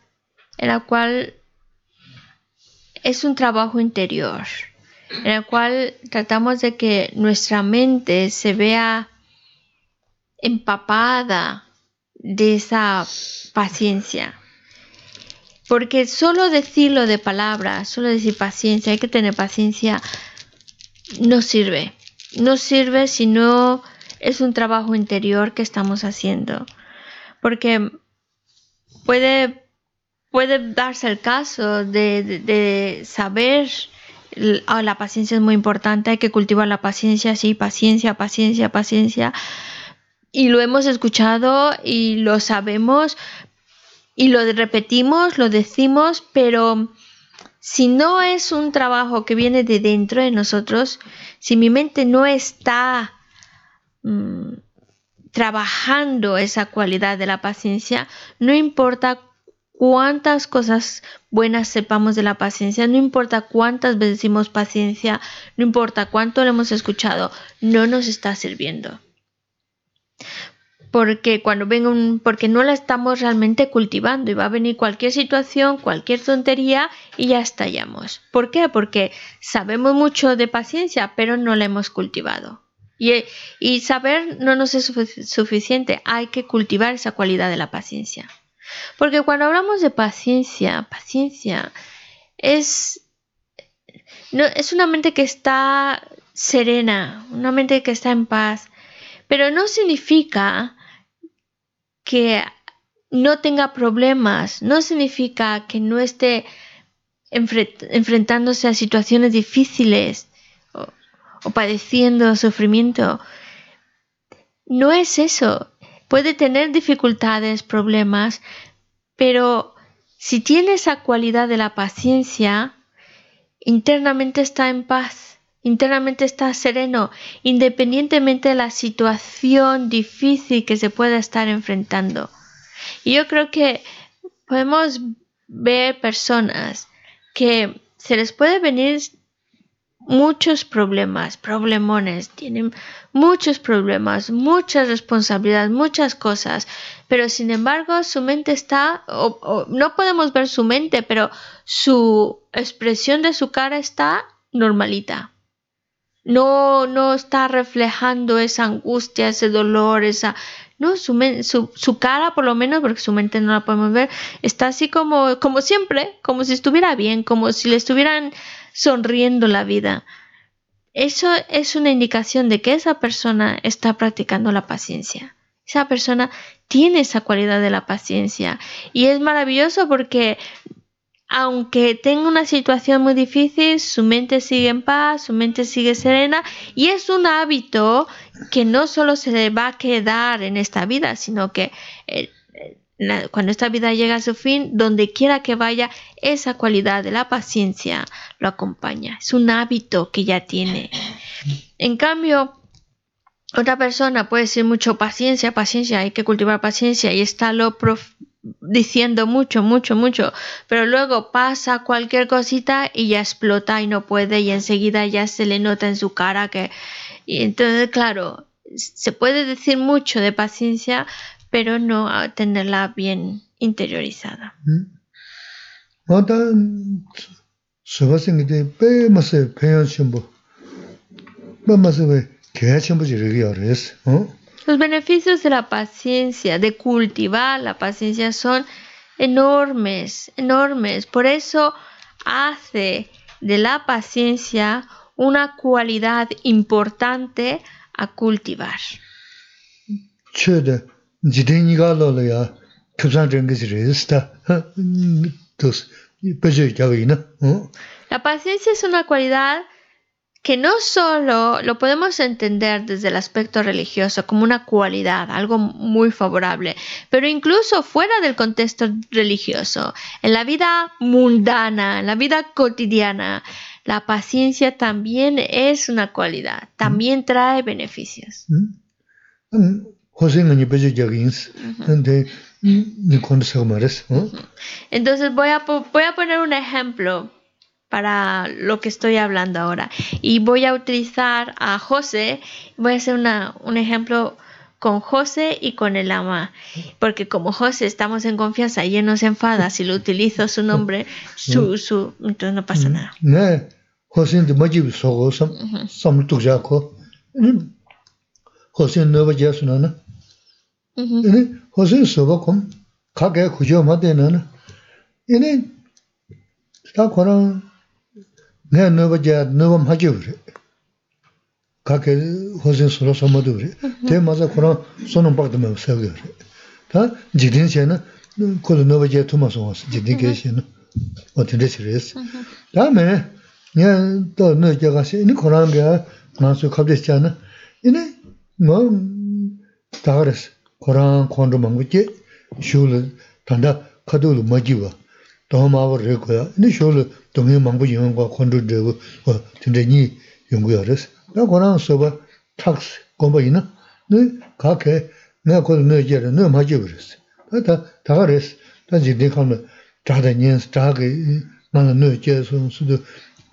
en la cual es un trabajo interior, en el cual tratamos de que nuestra mente se vea empapada de esa paciencia. Porque solo decirlo de palabras, solo decir paciencia, hay que tener paciencia, no sirve. No sirve si no es un trabajo interior que estamos haciendo. Porque puede, puede darse el caso de, de- de saber, l- ah, la paciencia es muy importante, hay que cultivar la paciencia, sí, paciencia, paciencia, paciencia. Y lo hemos escuchado y lo sabemos y lo repetimos, lo decimos, pero si no es un trabajo que viene de dentro de nosotros, si mi mente no está mm, trabajando esa cualidad de la paciencia, no importa cuántas cosas buenas sepamos de la paciencia, no importa cuántas veces decimos paciencia, no importa cuánto lo hemos escuchado, no nos está sirviendo. Porque cuando venga un, porque no la estamos realmente cultivando y va a venir cualquier situación, cualquier tontería y ya estallamos. ¿Por qué? Porque sabemos mucho de paciencia, pero no la hemos cultivado. Y, saber no nos es sufic- suficiente, hay que cultivar esa cualidad de la paciencia. Porque cuando hablamos de paciencia, paciencia es, no, es una mente que está serena, una mente que está en paz, pero no significa que no tenga problemas, no significa que no esté enfre- enfrentándose a situaciones difíciles o padeciendo sufrimiento. No es eso. Puede tener dificultades, problemas, pero si tiene esa cualidad de la paciencia, internamente está en paz, internamente está sereno, independientemente de la situación difícil que se pueda estar enfrentando. Y yo creo que podemos ver personas que se les puede venir muchos problemas, problemones, tienen muchos problemas, muchas responsabilidades, muchas cosas, pero sin embargo su mente está, o, no podemos ver su mente, pero su expresión de su cara está normalita. No, no está reflejando esa angustia, ese dolor, esa... No, su, su, su cara por lo menos, porque su mente no la podemos ver, está así como, como siempre, como si estuviera bien, como si le estuvieran sonriendo la vida. Eso es una indicación de que esa persona está practicando la paciencia. Esa persona tiene esa cualidad de la paciencia. Y es maravilloso porque aunque tenga una situación muy difícil, su mente sigue en paz, su mente sigue serena y es un hábito que no solo se le va a quedar en esta vida, sino que eh, cuando esta vida llega a su fin, donde quiera que vaya, esa cualidad de la paciencia lo acompaña. Es un hábito que ya tiene. En cambio, otra persona puede decir mucho paciencia, paciencia, hay que cultivar paciencia y está lo diciendo mucho, mucho, mucho, pero luego pasa cualquier cosita y ya explota y no puede y enseguida ya se le nota en su cara que... Y entonces, claro, se puede decir mucho de paciencia, pero no ah, tenerla bien interiorizada. Los beneficios de la paciencia, de cultivar la paciencia, son enormes, enormes. Por eso hace de la paciencia una cualidad importante a cultivar. La paciencia es una cualidad que no solo lo podemos entender desde el aspecto religioso como una cualidad, algo muy favorable, pero incluso fuera del contexto religioso, en la vida mundana, en la vida cotidiana, la paciencia también es una cualidad, también trae beneficios. hōsī Entonces voy a, voy a poner un ejemplo para lo que estoy hablando ahora. Y voy a utilizar a José, voy a hacer una, un ejemplo con José y con el ama, porque como José estamos en confianza y él no se enfada si lo utilizo su nombre, su, su, entonces no pasa nada. 네, José de Majib Sogo, Sam, Sam Tukjako, José no va ya sunana. José Soba com, Kage Kujo Madena, ini, está corando ngā nōba jā nōba mhājī wrī, kāke hōsīn sōrō sōma dhū wrī, tē māsā Kurāṋ sōnō bhakta mē wā sāgī wrī. Tā jīdīn xē na, kōla nōba jā tūma sōngā sī, jīdīn kē xē na, wā tīndē chī rī sī. Tā mē, ngā tō nō jā kā sī, inī Kurāṋ gā ngā sō kāpdē sī chā na, inī ngā tā gā rī sī, Kurāṋ kōndō māngu jē, shū lī, tāndā kādō lī mā jī wā, tō mā wā rī kōyā, inī shū lī, 동해 망부 영과 컨트롤되고 어 Kurāṅ khuāntu māngu chī shūlu tāndā khatūlu mājīwa, tōhā māwa rē kuyā, nī shūlu tōngi māngu yīngu kwa khuāntu rē kua tīndē nī yungu yā rēs. Nā Kurāṅ sōpa chāks gōmbā yīna, nī kā kē, nā kudu nā yā rē, nā mājīwa rēs. Tā tā kā rēs, tā jī dī kāma chādā nyēns, chā kē, nā nā nā yā sō, sū tu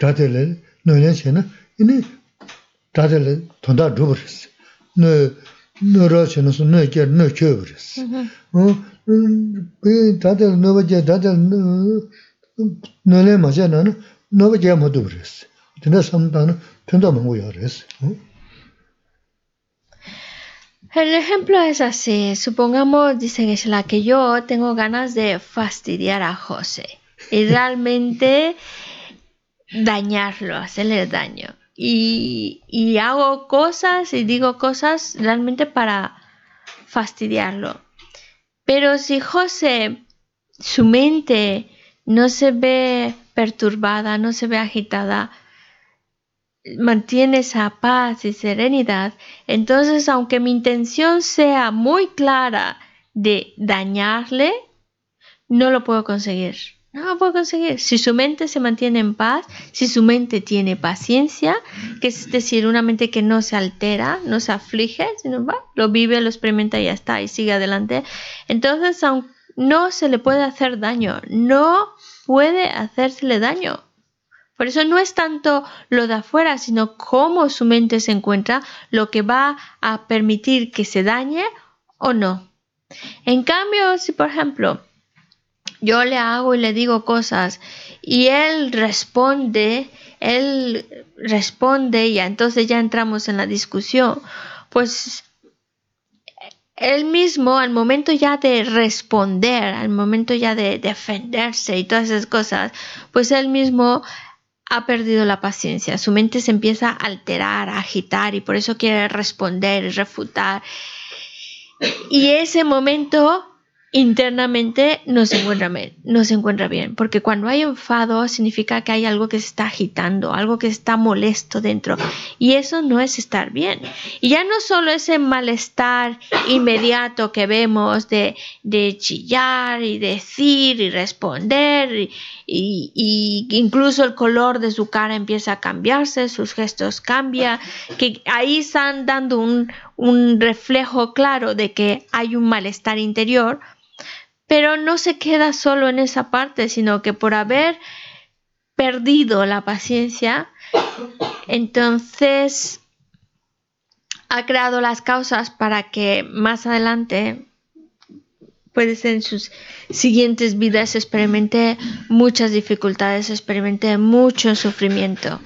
chādā lē, nā yā chē na, nī chādā lē tōndā rūpa rēs. nō rā shē nō sō nō kia nō kia wā tātā El ejemplo es así. Supongamos, dice Geshe-la, que yo tengo ganas de fastidiar a José y realmente dañarlo, hacerle daño. Y, hago cosas y digo cosas realmente para fastidiarlo. Pero si José, su mente no se ve perturbada, no se ve agitada, mantiene esa paz y serenidad, entonces aunque mi intención sea muy clara de dañarle, no lo puedo conseguir. No lo puedo conseguir. Si su mente se mantiene en paz, si su mente tiene paciencia, que es decir, una mente que no se altera, no se aflige, sino va, lo vive, lo experimenta y ya está, y sigue adelante. Entonces, aunque no se le puede hacer daño, no puede hacérsele daño. Por eso no es tanto lo de afuera, sino cómo su mente se encuentra lo que va a permitir que se dañe o no. En cambio, si por ejemplo yo le hago y le digo cosas. Y él responde, él responde y entonces ya entramos en la discusión, pues él mismo al momento ya de responder, al momento ya de defenderse y todas esas cosas, pues él mismo ha perdido la paciencia, su mente se empieza a alterar, a agitar y por eso quiere responder y refutar. Y ese momento internamente no se, encuentra, no se encuentra bien, porque cuando hay enfado significa que hay algo que se está agitando, algo que está molesto dentro, y eso no es estar bien. Y ya no solo ese malestar inmediato que vemos de, de chillar y decir y responder, y, incluso el color de su cara empieza a cambiarse, sus gestos cambian, que ahí están dando un, un reflejo claro de que hay un malestar interior, pero no se queda solo en esa parte, sino que por haber perdido la paciencia, entonces ha creado las causas para que más adelante, puede ser en sus siguientes vidas, experimente muchas dificultades, experimente mucho sufrimiento.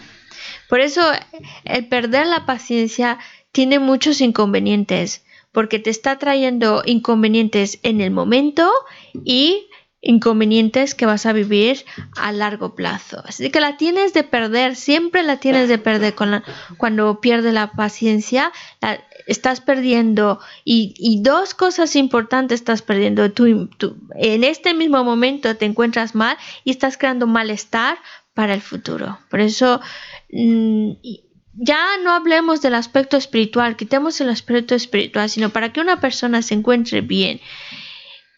Por eso el perder la paciencia tiene muchos inconvenientes porque te está trayendo inconvenientes en el momento y inconvenientes que vas a vivir a largo plazo. Así que la tienes de perder, siempre la tienes de perder cuando pierdes la paciencia, estás perdiendo y, dos cosas importantes estás perdiendo. Tú, en este mismo momento te encuentras mal y estás creando malestar para el futuro. Por eso mm, ya no hablemos del aspecto espiritual, quitemos el aspecto espiritual, sino para que una persona se encuentre bien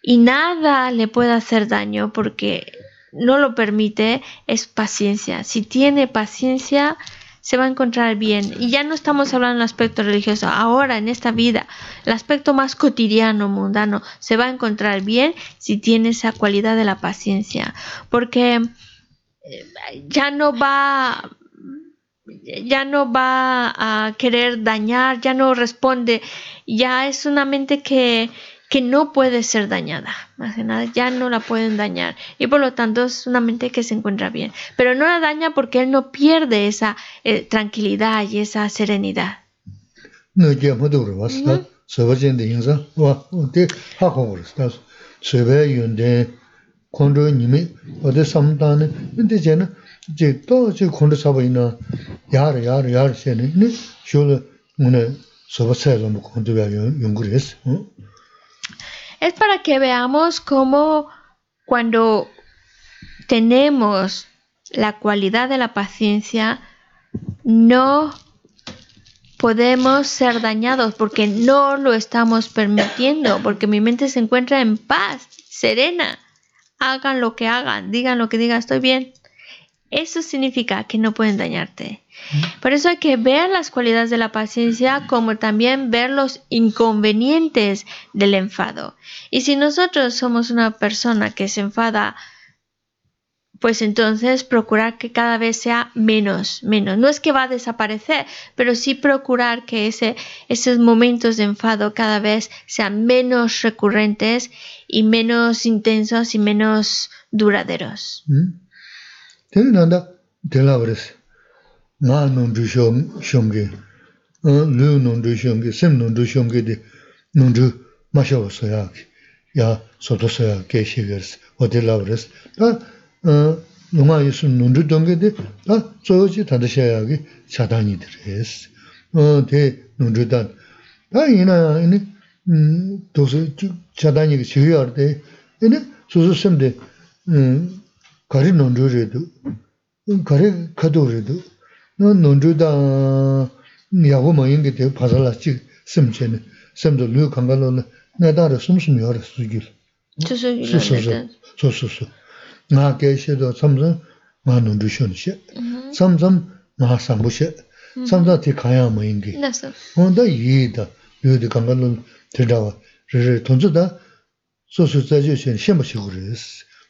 y nada le pueda hacer daño porque no lo permite, es paciencia. Si tiene paciencia, se va a encontrar bien. Y ya no estamos hablando del aspecto religioso, ahora en esta vida, el aspecto más cotidiano, mundano, se va a encontrar bien si tiene esa cualidad de la paciencia. Porque ya no va ya no va a querer dañar, ya no responde, ya es una mente que, que no puede ser dañada, más que nada, ya no la pueden dañar y por lo tanto es una mente que se encuentra bien, pero no la daña porque él no pierde esa eh, tranquilidad y esa serenidad. No, ya Es para que veamos cómo cuando tenemos la cualidad de la paciencia, no podemos ser dañados porque no lo estamos permitiendo, porque mi mente se encuentra en paz, serena. Hagan lo que hagan, digan lo que digan, estoy bien. Eso significa que no pueden dañarte. Por eso hay que ver las cualidades de la paciencia como también ver los inconvenientes del enfado. Y si nosotros somos una persona que se enfada pues entonces procurar que cada vez sea menos, menos. No es que va a desaparecer, pero sí procurar que ese, esos momentos de enfado cada vez sean menos recurrentes y menos intensos y menos duraderos. teni nanda tela waris nga nundru shomgi lu nundru shomgi, sim nundru shomgi di nundru mashawa soya ya soto soya keishi garis o tela waris ta lunga yisu nundru dongi di ta tsoyoji tanda shaya ki chadangi diris te nundru dan. Ta ina ini mm, dosi chadangi ki chiyo arde ini susu simdi kari nondru redu, kari kado redu, nondru da yagu mayingi te pasala chik simche ne, simdo luyo kanga lo ne, nada ra sum sum yara sugil. Su su su, su su su. Nga kaya she do samsam nga nondru shon she, mm-hmm. samsam nga sambu she, mm-hmm. samsam te kaya mayingi. Onda yi da luyo de kanga lo ne, te dawa, re re, tonzo da su su zajo she, shenpa shigu re,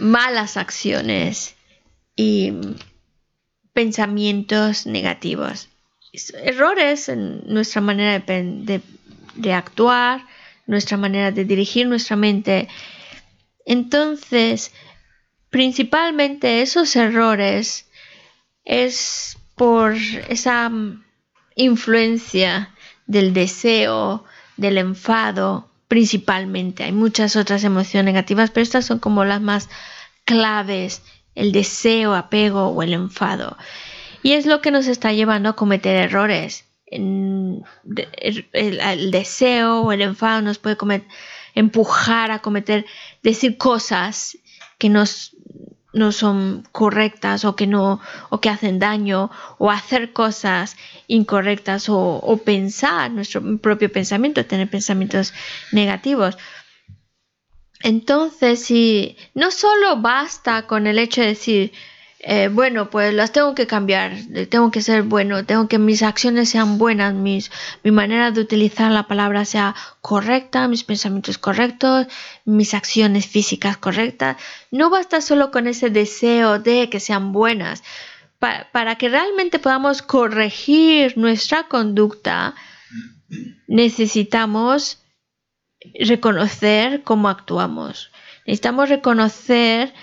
malas acciones y pensamientos negativos. Errores en nuestra manera de, de actuar, nuestra manera de dirigir nuestra mente entonces, principalmente esos errores es por esa influencia del deseo, del enfado, principalmente. Hay muchas otras emociones negativas, pero estas son como las más claves, el deseo, apego o el enfado. Y es lo que nos está llevando a cometer errores. El, deseo o el enfado nos puede empujar a cometer, decir cosas que no son correctas o que no o que hacen daño o hacer cosas incorrectas o, o pensar nuestro propio pensamiento, tener pensamientos negativos. Entonces, si no solo basta con el hecho de decir eh, bueno, pues las tengo que cambiar, tengo que ser bueno, tengo que mis acciones sean buenas, mi manera de utilizar la palabra sea correcta, mis pensamientos correctos, mis acciones físicas correctas. No basta solo con ese deseo de que sean buenas. para que realmente podamos corregir nuestra conducta, necesitamos reconocer cómo actuamos. Necesitamos reconocer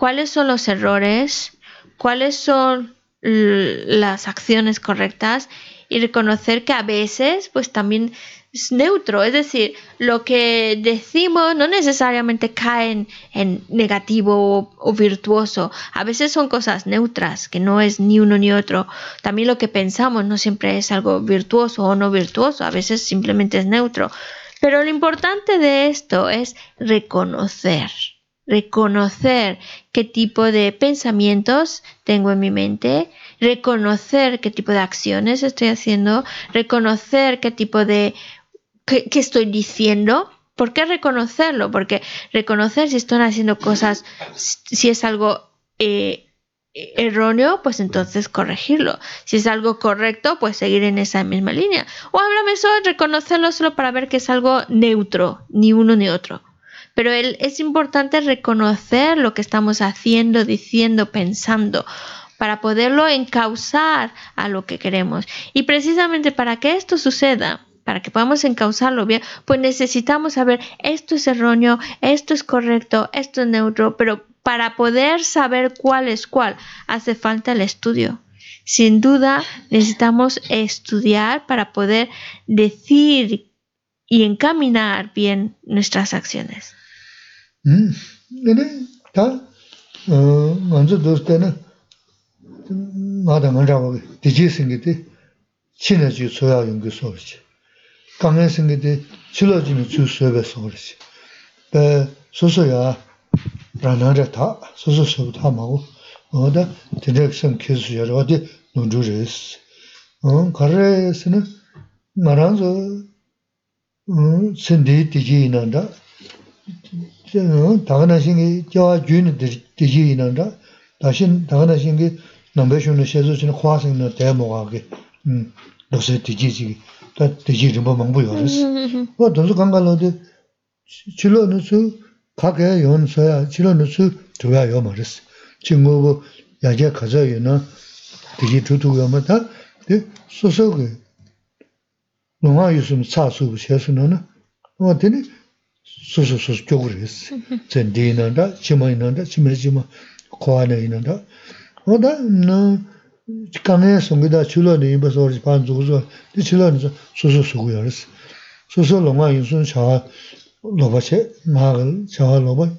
cuáles son los errores, cuáles son las acciones correctas y reconocer que a veces pues también es neutro, es decir, lo que decimos no necesariamente cae en, negativo o, virtuoso, a veces son cosas neutras, que no es ni uno ni otro. También lo que pensamos no siempre es algo virtuoso o no virtuoso, a veces simplemente es neutro. Pero lo importante de esto es reconocer reconocer qué tipo de pensamientos tengo en mi mente, reconocer qué tipo de acciones estoy haciendo, reconocer qué tipo de... qué, estoy diciendo. ¿Por qué reconocerlo? Porque reconocer si estoy haciendo cosas, si es algo eh, erróneo, pues entonces corregirlo. Si es algo correcto, pues seguir en esa misma línea. O háblame solo reconocerlo solo para ver que es algo neutro, ni uno ni otro. Pero es importante reconocer lo que estamos haciendo, diciendo, pensando, para poderlo encauzar a lo que queremos. Y precisamente para que esto suceda, para que podamos encauzarlo bien, pues necesitamos saber esto es erróneo, esto es correcto, esto es neutro, pero para poder saber cuál es cuál, hace falta el estudio. Sin duda, necesitamos estudiar para poder decir y encaminar bien nuestras acciones. 근데 다 먼저 들 때는 나다 먼저 디지 생기대. 친해지 소야 연구 소리지. 강에 생기대. 질러지면 주 수업에 소리지. 배 소소야 라나라 다 소소 수업 다 하고 어다 디렉션 계속 여러 어디 논주레스 어. 가레스는 말아서 음 신디 디지 있는다. 다가나싱이 겨와 주는 되지 있는다 다신 다가나싱이 넘베슈는 셰즈스는 화생의 대모하게 음 녹세 되지지 다 되지 좀 망부 요스 뭐 돈수 간갈로데 질로는 수 가게 연서야 질로는 수 줘야 요 말스 친구고 야제 가져요나 되지 두두고 뭐다 소소게 농아 유심 차수 셰스는 뭐 되니 cha lo ba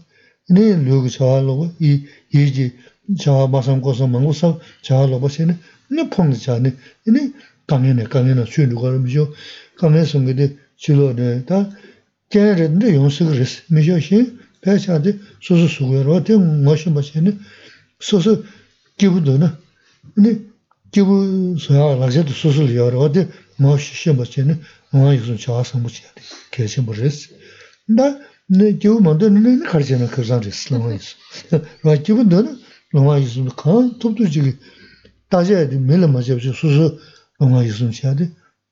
ni lu ge cha lo ba i yi ji cha ma sam ko so ma ngu sa cha lo ba che ni ni pong cha ni ni kame ne kame na chu lu ga mi jo kame songida chulo de ta ke re de yong su ge ris mi jo shi pe cha de so so su gu ya ro de mo shi ba che ni so so 기부 도나 근데 기부 소야 라제도 소소를 여러 어디 뭐 시험 받지는 뭐 이거 좋아서 못 해야 돼 계신 버렸어 나네 기부 만도 네 kaya rindu yonsiga resi. Misho shi paya chadi susu suguya rwa, te ngoshin bachi ni susu kibu duna, ni kibu suya lakse tu susu liya rwa, te ngoshin bachi ni nga yuksun chawa sambu chiyadi, kaya chenpo resi. Da kibu mando nini karchi na kirsan resi, lama yusu. Rwa kibu duna, lama yusun kaan tuptu chigi, tajaya di mele machabachi susu lama yusun chiyadi,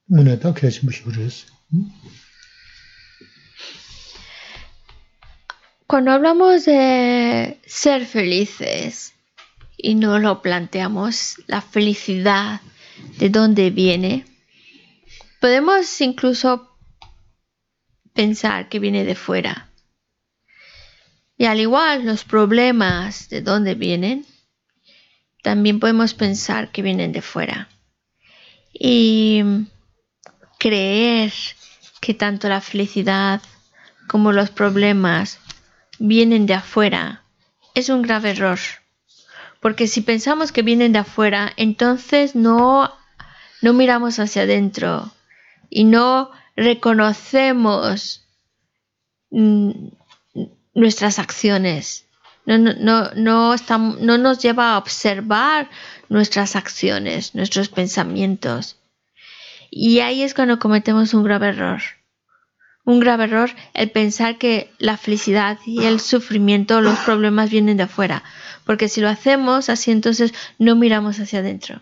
muna ta kaya chenpo shibu resi. Cuando hablamos de ser felices, y no lo planteamos, la felicidad, de dónde viene, podemos incluso pensar que viene de fuera. Y al igual los problemas de dónde vienen, también podemos pensar que vienen de fuera. Y creer que tanto la felicidad como los problemas vienen de afuera es un grave error. Porque si pensamos que vienen de afuera, entonces no, no miramos hacia adentro y no reconocemos mm, nuestras acciones. No, no, no, no nos lleva a observar nuestras acciones, nuestros pensamientos. Y ahí es cuando cometemos un grave error. Un grave error el pensar que la felicidad y el sufrimiento, los problemas vienen de afuera porque si lo hacemos así entonces no miramos hacia adentro.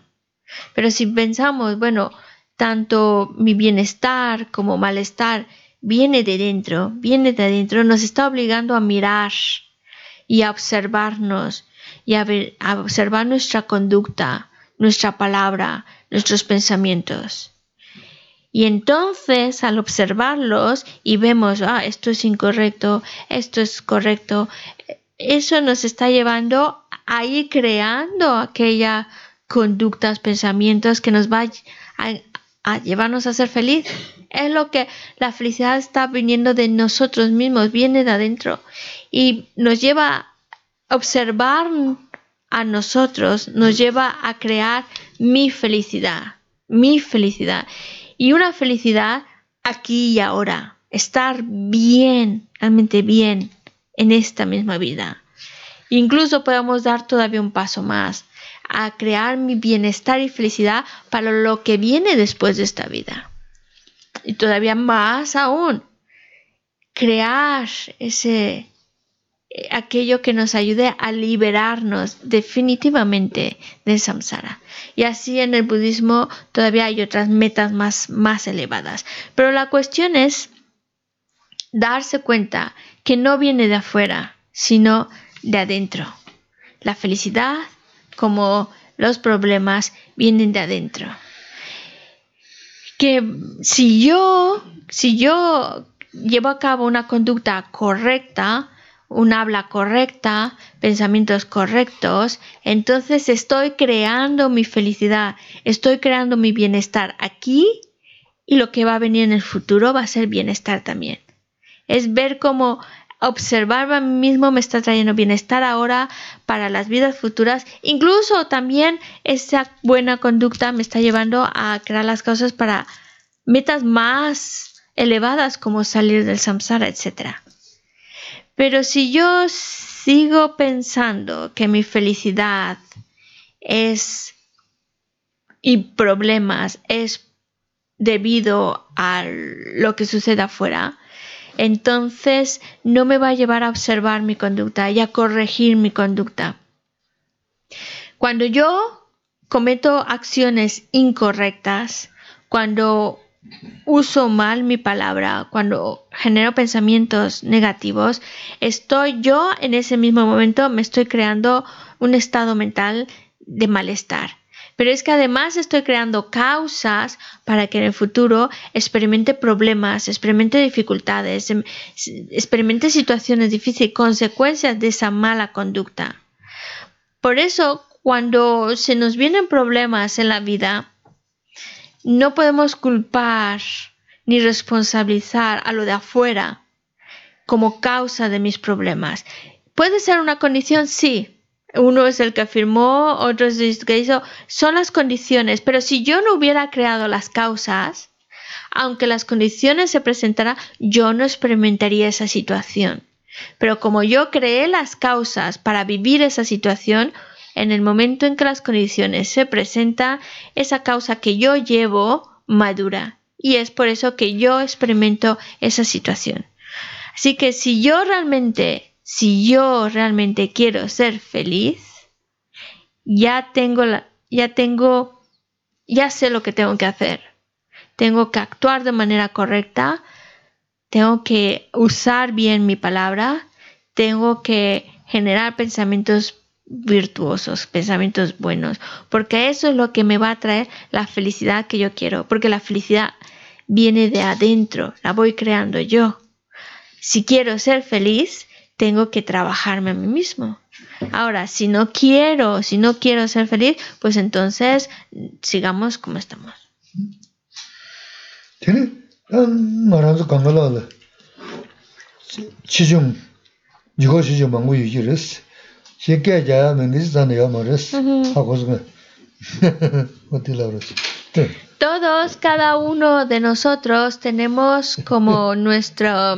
Pero si pensamos, bueno, tanto mi bienestar como malestar viene de dentro, viene de adentro, nos está obligando a mirar y a observarnos y a, a observar nuestra conducta, nuestra palabra, nuestros pensamientos. Y entonces al observarlos y vemos, ah, esto es incorrecto, esto es correcto, eso nos está llevando a ir creando aquellas conductas, pensamientos que nos va a, llevarnos a ser feliz. Es lo que la felicidad está viniendo de nosotros mismos, viene de adentro y nos lleva a observar a nosotros, nos lleva a crear mi felicidad, mi felicidad. Y una felicidad aquí y ahora, estar bien, realmente bien en esta misma vida. Incluso podemos dar todavía un paso más a crear mi bienestar y felicidad para lo que viene después de esta vida. Y todavía más aún, crear ese aquello que nos ayude a liberarnos definitivamente del samsara. Y así en el budismo todavía hay otras metas más, más elevadas. Pero la cuestión es darse cuenta que no viene de afuera, sino de adentro. La felicidad, como los problemas, vienen de adentro. Que si yo, si yo llevo a cabo una conducta correcta, un habla correcta, pensamientos correctos, entonces estoy creando mi felicidad, estoy creando mi bienestar aquí y lo que va a venir en el futuro va a ser bienestar también. Es ver cómo observarme a mí mismo me está trayendo bienestar ahora para las vidas futuras. Incluso también esa buena conducta me está llevando a crear las cosas para metas más elevadas como salir del samsara, etcétera. Pero si yo sigo pensando que mi felicidad es y problemas es debido a lo que sucede afuera, entonces no me va a llevar a observar mi conducta y a corregir mi conducta. Cuando yo cometo acciones incorrectas, cuando uso mal mi palabra, cuando genero pensamientos negativos, estoy yo en ese mismo momento me estoy creando un estado mental de malestar. Pero es que además estoy creando causas para que en el futuro experimente problemas, experimente dificultades, em, experimente situaciones difíciles, consecuencias de esa mala conducta. Por eso, cuando se nos vienen problemas en la vida, no podemos culpar ni responsabilizar a lo de afuera como causa de mis problemas. ¿Puede ser una condición? Sí. Uno es el que afirmó, otro es el que hizo. Son las condiciones, pero si yo no hubiera creado las causas, aunque las condiciones se presentaran, yo no experimentaría esa situación. Pero como yo creé las causas para vivir esa situación, en el momento en que las condiciones se presentan, esa causa que yo llevo madura. Y es por eso que yo experimento esa situación. Así que si yo realmente, si yo realmente quiero ser feliz, ya tengo la, ya tengo, ya sé lo que tengo que hacer. Tengo que actuar de manera correcta, tengo que usar bien mi palabra, tengo que generar pensamientos virtuosos, pensamientos buenos, porque eso es lo que me va a traer la felicidad que yo quiero, porque la felicidad viene de adentro, la voy creando yo. Si quiero ser feliz, tengo que trabajarme a mí mismo. Ahora, si no quiero, si no quiero ser feliz, pues entonces sigamos como estamos. Todos, cada uno de nosotros tenemos como nuestro,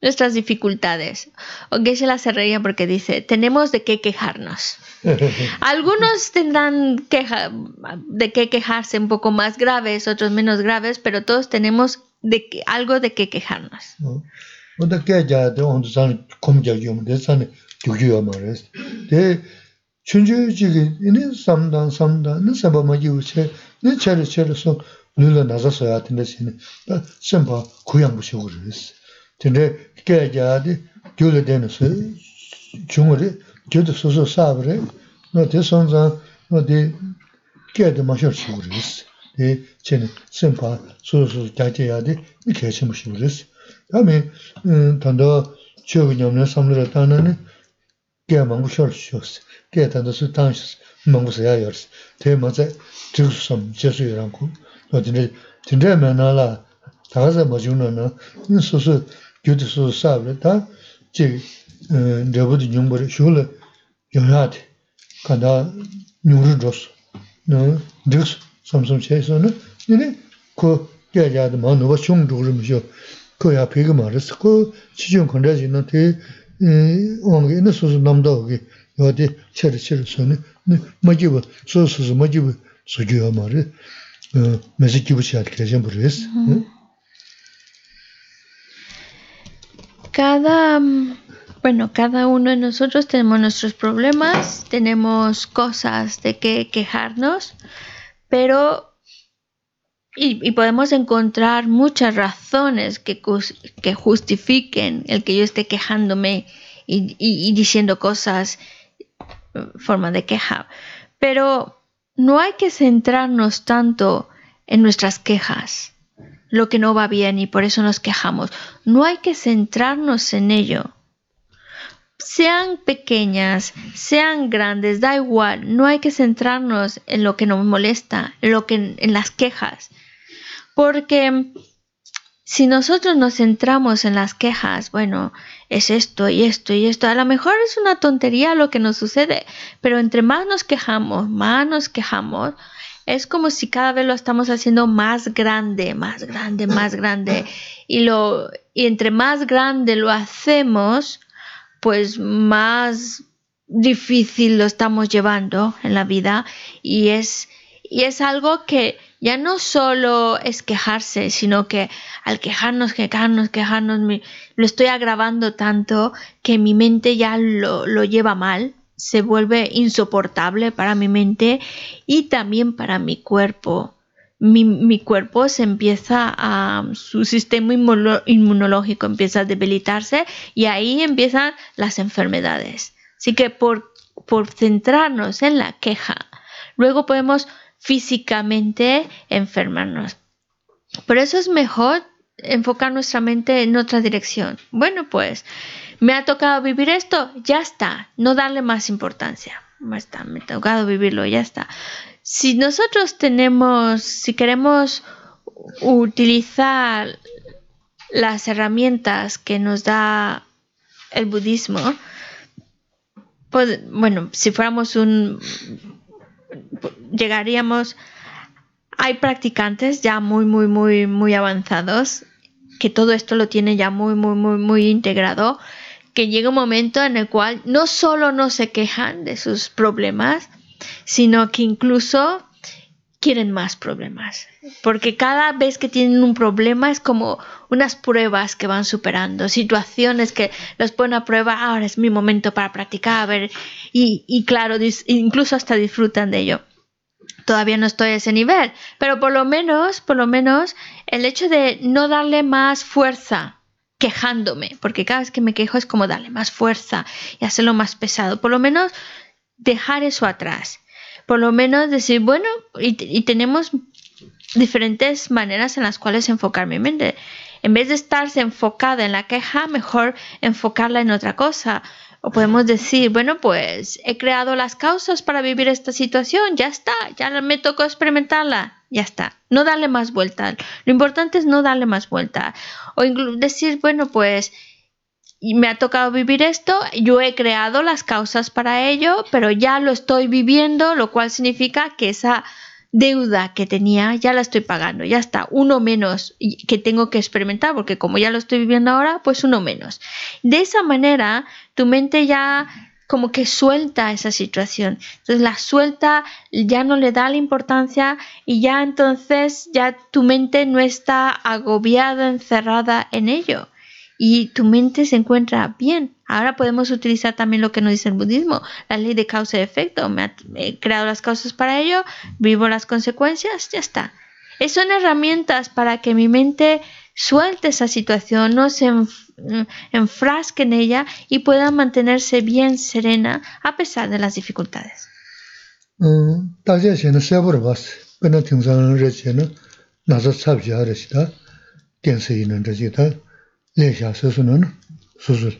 nuestras dificultades. O se la se reía porque dice, tenemos de qué quejarnos. Algunos tendrán queja, de qué quejarse un poco más graves, otros menos graves, pero todos tenemos de algo de qué quejarnos. gyugyo ma res. De chunju jigi ini samdan samdan, ini samba magi uche, ini chari chari so lula nasa soya tanda sini, da samba kuyang bushi u res. Tende kaya kaya di gyuda deni so, chunguri, gyuda susu sabri, no de sonzan, no de kaya di mashar shi u res. De chini samba susu kaya kaya di, kaya shi mushi u res. Ami eh, tanda chiyo nyamna samdara tanda ni, kia mungu shor shoks, kia tanda su tang shoks, mungu saya yors. Te ma tsa chik su som, che su yorang ku. No tinte, tinte me na la, taga sa ma chung na na, in su su, gyu tu su saab le, ta chik eh, rebu di nyung bari, shu le, yung ya di, kanda nyung ru dros. No, dik su, som som che su na, nini, ku, kia yaa di ma nuwa chung dhukru mi shio, ku ya pegi ma ris, ku, chi chung kanda zi na te, āngi sūsū yādi sūsū yā chādi kēchān. Cada, bueno, cada uno de nosotros tenemos nuestros problemas, tenemos cosas de que quejarnos, pero y, podemos encontrar muchas razones que, que, justifiquen el que yo esté quejándome y, diciendo cosas, forma de queja. Pero no hay que centrarnos tanto en nuestras quejas, lo que no va bien y por eso nos quejamos. No hay que centrarnos en ello. Sean pequeñas, sean grandes, da igual, no hay que centrarnos en lo que nos molesta, en lo que en las quejas, porque si nosotros nos centramos en las quejas, bueno, es esto y esto y esto, a lo mejor es una tontería lo que nos sucede, pero entre más nos quejamos, más nos quejamos, es como si cada vez lo estamos haciendo más grande, más grande, más grande. Y, lo, y entre más grande lo hacemos, pues más difícil lo estamos llevando en la vida y es, y es algo que ya no solo es quejarse, sino que al quejarnos, quejarnos, quejarnos, lo estoy agravando tanto que mi mente ya lo, lo lleva mal, se vuelve insoportable para mi mente y también para mi cuerpo. Mi, mi, cuerpo se empieza a, su sistema inmunológico empieza a debilitarse y ahí empiezan las enfermedades. Así que por, por centrarnos en la queja, luego podemos físicamente enfermarnos. Por eso es mejor enfocar nuestra mente en otra dirección. Bueno, pues me ha tocado vivir esto, ya está, no darle más importancia. Ya está, me ha tocado vivirlo, ya está. Si nosotros tenemos, si queremos utilizar las herramientas que nos da el budismo, pues, bueno, si fuéramos un llegaríamos, hay practicantes ya muy, muy, muy, muy avanzados que todo esto lo tiene ya muy, muy, muy, muy integrado, que llega un momento en el cual no solo no se quejan de sus problemas, sino que incluso quieren más problemas. Porque cada vez que tienen un problema es como unas pruebas que van superando, situaciones que los ponen a prueba, ahora es mi momento para practicar, a ver, y, claro, incluso hasta disfrutan de ello. Todavía no estoy a ese nivel, pero por lo menos, por lo menos, el hecho de no darle más fuerza quejándome, porque cada vez que me quejo es como darle más fuerza y hacerlo más pesado, por lo menos dejar eso atrás por lo menos decir, bueno, y, tenemos diferentes maneras en las cuales enfocar mi mente. En vez de estarse enfocada en la queja, mejor enfocarla en otra cosa. O podemos decir, bueno, pues he creado las causas para vivir esta situación, ya está, ya me tocó experimentarla, ya está. No darle más vuelta. Lo importante es no darle más vuelta. O decir, bueno, pues y me ha tocado vivir esto, yo he creado las causas para ello, pero ya lo estoy viviendo, lo cual significa que esa deuda que tenía ya la estoy pagando, ya está, uno menos que tengo que experimentar, porque como ya lo estoy viviendo ahora, pues uno menos. De esa manera, tu mente ya como que suelta esa situación. Entonces la suelta, ya no le da la importancia y ya entonces ya tu mente no está agobiada, encerrada en ello y tu mente se encuentra bien. Ahora podemos utilizar también lo que nos dice el budismo, la ley de causa y efecto. Me he creado las causas para ello, vivo las consecuencias, ya está. son herramientas para que mi mente suelte esa situación, no se enfrasque en ella y pueda mantenerse bien serena a pesar de las dificultades. 레샤 스스는 스스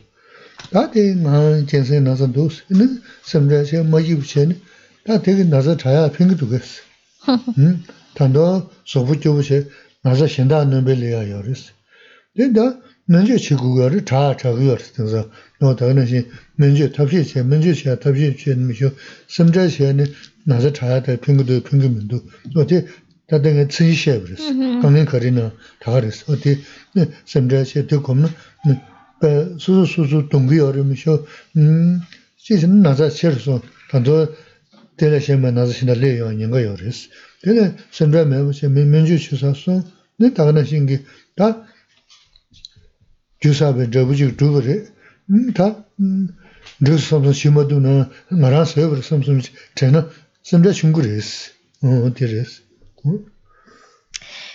다데 나 제세 나서 도스 이는 섬자세 마지부체니 다 되게 나서 자야 핑기도 그랬어. 음 단도 소부교부세 나서 신다 넘벨이야 요리스 된다 먼저 지구가를 다 자고요 그래서 너 당연히 먼저 답시 제 먼저 제 답시 제 미쇼 섬자세는 나서 자야 될 핑기도 핑기면도 어디 píng tú mén tú. Nó té, tā tā ngā tsī shē bī rīs, kāngi kārī nā tā rīs, o tī sēm rā shē tī kōm nā 배 수수 동기 어려미쇼 음 지금 나자 셔서 단도 때려시면 나자 신달래요 인가 요레스 근데 선배면 무슨 민주 주사서 네 다가나 신기 다 주사베 저부지 두거래 음다 그래서 섬서 심어두나 말아서 그래서 섬서 제가 선배 중국에스 어 되레스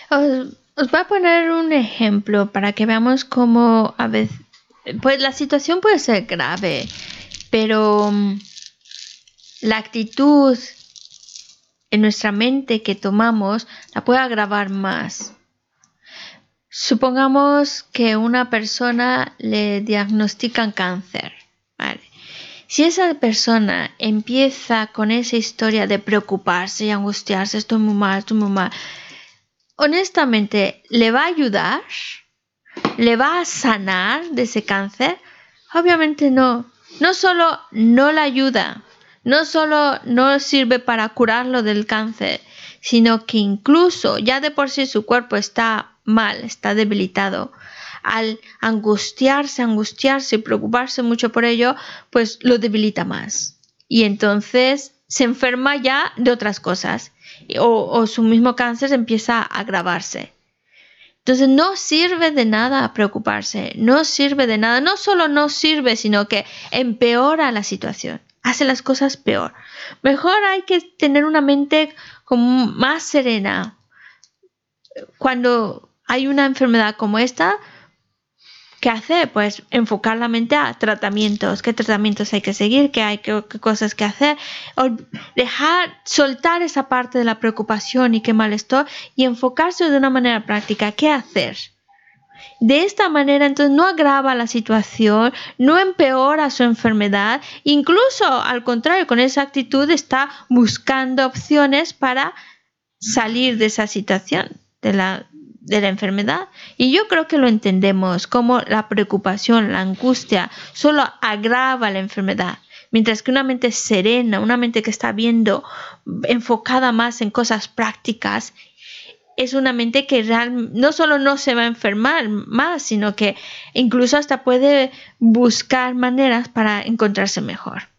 Os voy a poner un ejemplo para que veamos cómo a veces, pues la situación puede ser grave, pero mm, la actitud en nuestra mente que tomamos la puede agravar más. Supongamos que una persona le diagnostican cáncer. Si esa persona empieza con esa historia de preocuparse y angustiarse, estoy muy mal, estoy muy mal, honestamente, ¿le va a ayudar? ¿Le va a sanar de ese cáncer? Obviamente no. No solo no le ayuda, no solo no sirve para curarlo del cáncer, sino que incluso ya de por sí su cuerpo está mal, está debilitado. Al angustiarse, angustiarse y preocuparse mucho por ello, pues lo debilita más. Y entonces se enferma ya de otras cosas o, su mismo cáncer empieza a agravarse. Entonces no sirve de nada preocuparse, no sirve de nada, no solo no sirve, sino que empeora la situación, hace las cosas peor. Mejor hay que tener una mente más serena. Cuando hay una enfermedad como esta, ¿Qué hacer? Pues enfocar la mente a tratamientos, qué tratamientos hay que seguir, qué hay qué, cosas que hacer, o dejar soltar esa parte de la preocupación y qué malestar y enfocarse de una manera práctica, qué hacer. De esta manera entonces no agrava la situación, no empeora su enfermedad, incluso al contrario, con esa actitud está buscando opciones para salir de esa situación, de la, de la enfermedad. Y yo creo que lo entendemos como la preocupación, la angustia, solo agrava la enfermedad. Mientras que una mente serena, una mente que está viendo, enfocada más en cosas prácticas, es una mente que no solo no se va a enfermar más, sino que incluso hasta puede buscar maneras para encontrarse mejor.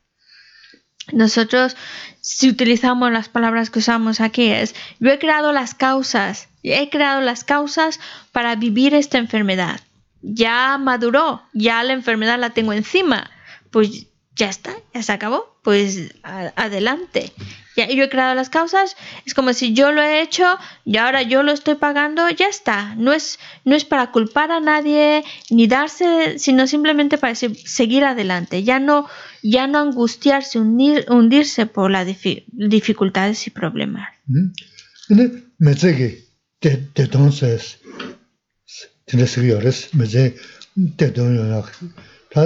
Nosotros, si utilizamos las palabras que usamos aquí, es, yo he creado las causas he creado las causas para vivir esta enfermedad. Ya maduró, ya la enfermedad la tengo encima. Pues ya está, ya se acabó. Pues adelante. Ya, yo he creado las causas, es como si yo lo he hecho y ahora yo lo estoy pagando, ya está. No es, no es para culpar a nadie ni darse, sino simplemente para seguir adelante. Ya no, ya no angustiarse, hundirse por las dificultades y problemas. 대동 세스 드레스가 여러스 메제 대동 연락 다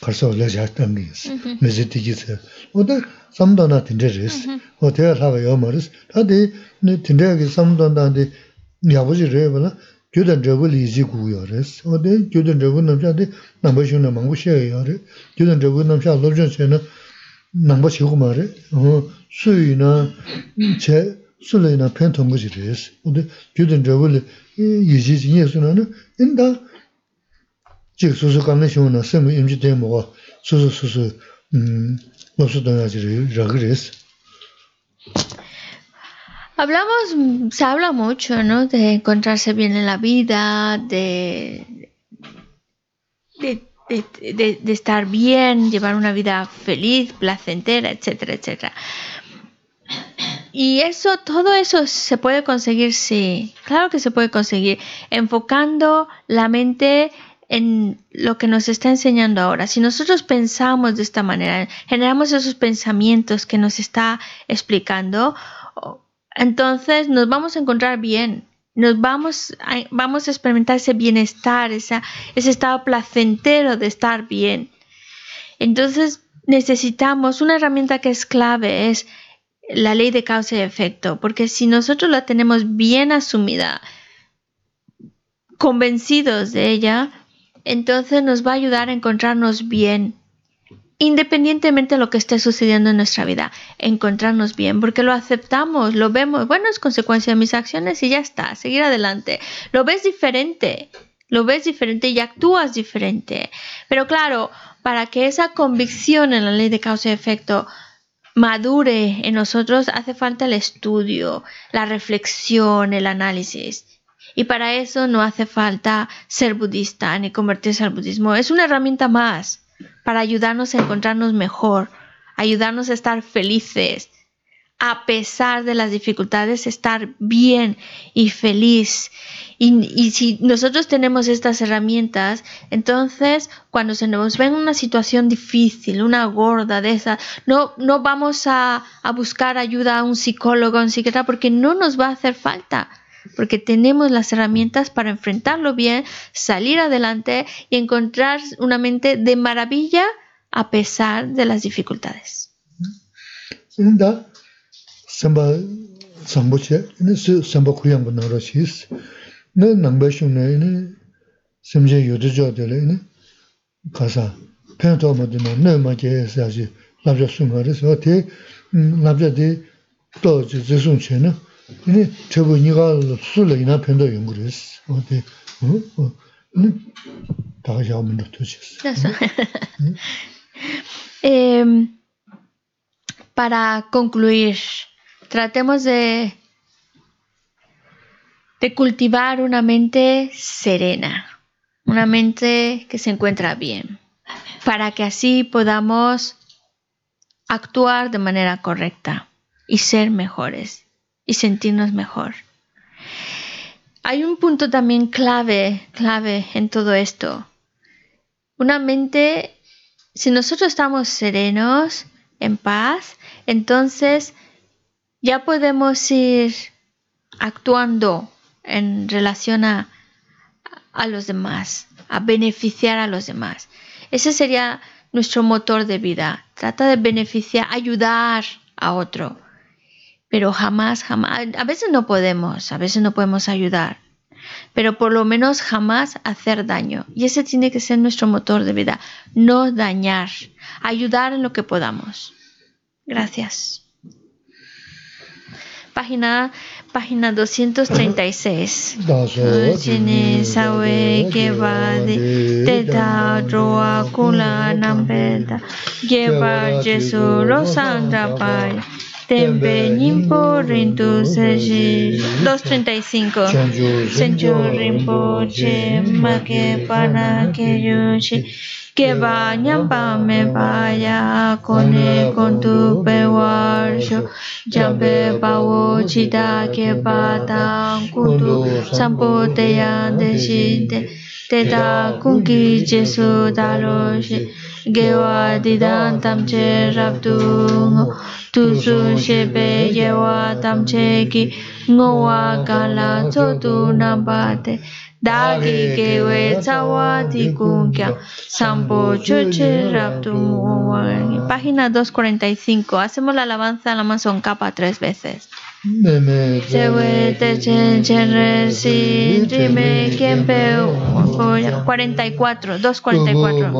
벌써 올려 잤던 게 있어 메제 되기서 오다 삼도나 딘데레스 어디야 사가 요머스 다디 네 딘데기 삼도나데 야버지 레벨라 교단 저걸 이지 구여레스 어디 교단 저거 남자데 남버시는 망부셔요레 교단 저거 남자 로전세는 남버시고 말해 어 수위나 제 Hablamos, se habla mucho, ¿no? De encontrarse bien en la vida, de, de, de, de estar bien, llevar una vida feliz, placentera, etcétera, etcétera. Y eso, todo eso se puede conseguir, sí, claro que se puede conseguir, enfocando la mente en lo que nos está enseñando ahora. Si nosotros pensamos de esta manera, generamos esos pensamientos que nos está explicando, entonces nos vamos a encontrar bien, nos vamos a, vamos a experimentar ese bienestar, ese estado placentero de estar bien. Entonces necesitamos una herramienta que es clave, es la ley de causa y efecto, porque si nosotros la tenemos bien asumida, convencidos de ella, entonces nos va a ayudar a encontrarnos bien, independientemente de lo que esté sucediendo en nuestra vida, encontrarnos bien, porque lo aceptamos, lo vemos, bueno, es consecuencia de mis acciones y ya está, seguir adelante. Lo ves diferente, lo ves diferente y actúas diferente. Pero claro, para que esa convicción en la ley de causa y efecto madure en nosotros hace falta el estudio, la reflexión, el análisis. Y para eso no hace falta ser budista ni convertirse al budismo. Es una herramienta más para ayudarnos a encontrarnos mejor, ayudarnos a estar felices, a pesar de las dificultades, estar bien y feliz. Y, si nosotros tenemos estas herramientas, entonces cuando se nos ve en una situación difícil, una gorda de esa, no, no vamos a, a buscar ayuda a un psicólogo, a un psiquiatra, porque no nos va a hacer falta porque tenemos las herramientas para enfrentarlo bien, salir adelante y encontrar una mente de maravilla a pesar de las dificultades. samba sambo che, ina si samba kuyangbo nangro shiis. Na nangba shungna ina simje yodo jo dele ina kasa pen to ma dina na ma je esa si labja sunga resi. O te mm, labja di to zi zisung che na ina chebu niga su la ina pen to yungu resi. O te ina daga xiao mendo to chis. Para concluir, tratemos de, cultivar una mente serena, una mente que se encuentra bien, para que así podamos actuar de manera correcta y ser mejores y sentirnos mejor. Hay un punto también clave, clave en todo esto. Una mente, si nosotros estamos serenos, en paz, entonces ya podemos ir actuando en relación a, los demás, a beneficiar a los demás. Ese sería nuestro motor de vida. Trata de beneficiar, ayudar a otro. Pero jamás, jamás, a veces no podemos, a veces no podemos ayudar, pero por lo menos jamás hacer daño. Y ese tiene que ser nuestro motor de vida, no dañar, ayudar en lo que podamos. Gracias página, página 236. Chini de teta kula nampeta. Tempe Nimpo Rintu Seji 235 Senchu Rinpoche Make Pana que vayan pa me vaya cone con tu pewarjo jambe pa wo chita que patan kundu sampo te yan de shinte. Te da kunki jesu dalo shi gewa didan tamche rabdung tu su shebe gewa tamche ki ngowa kala chotu nambate. Dagi kewe tsawa kya sampo choche raptu Página 245. Hacemos la alabanza a la manzón capa tres veces. Sewe te chen chen re si rime kiempe 44, 244.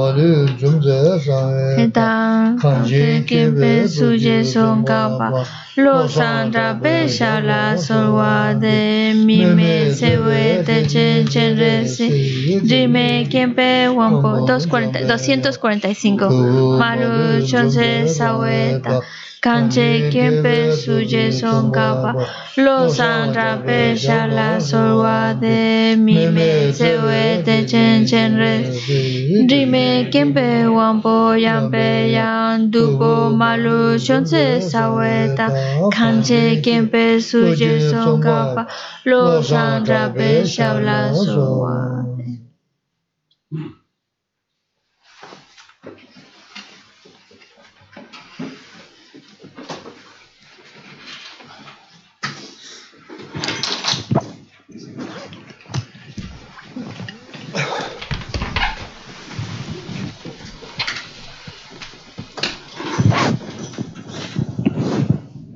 Etan kanche kiempe suje son capa. lo sandra pesha la solwa de mime sewe te chen chen re si rime kiempe wampo 245. Malu chonse saweta Kanche kiempe suje son kapa lo sandra pesha la solwa de mi me sewe te chen chen re. Rime kiempe wampo yampe yang dupo malu shonse saweta Kanche kiempe suje son kapa lo sandra pesha la solwa de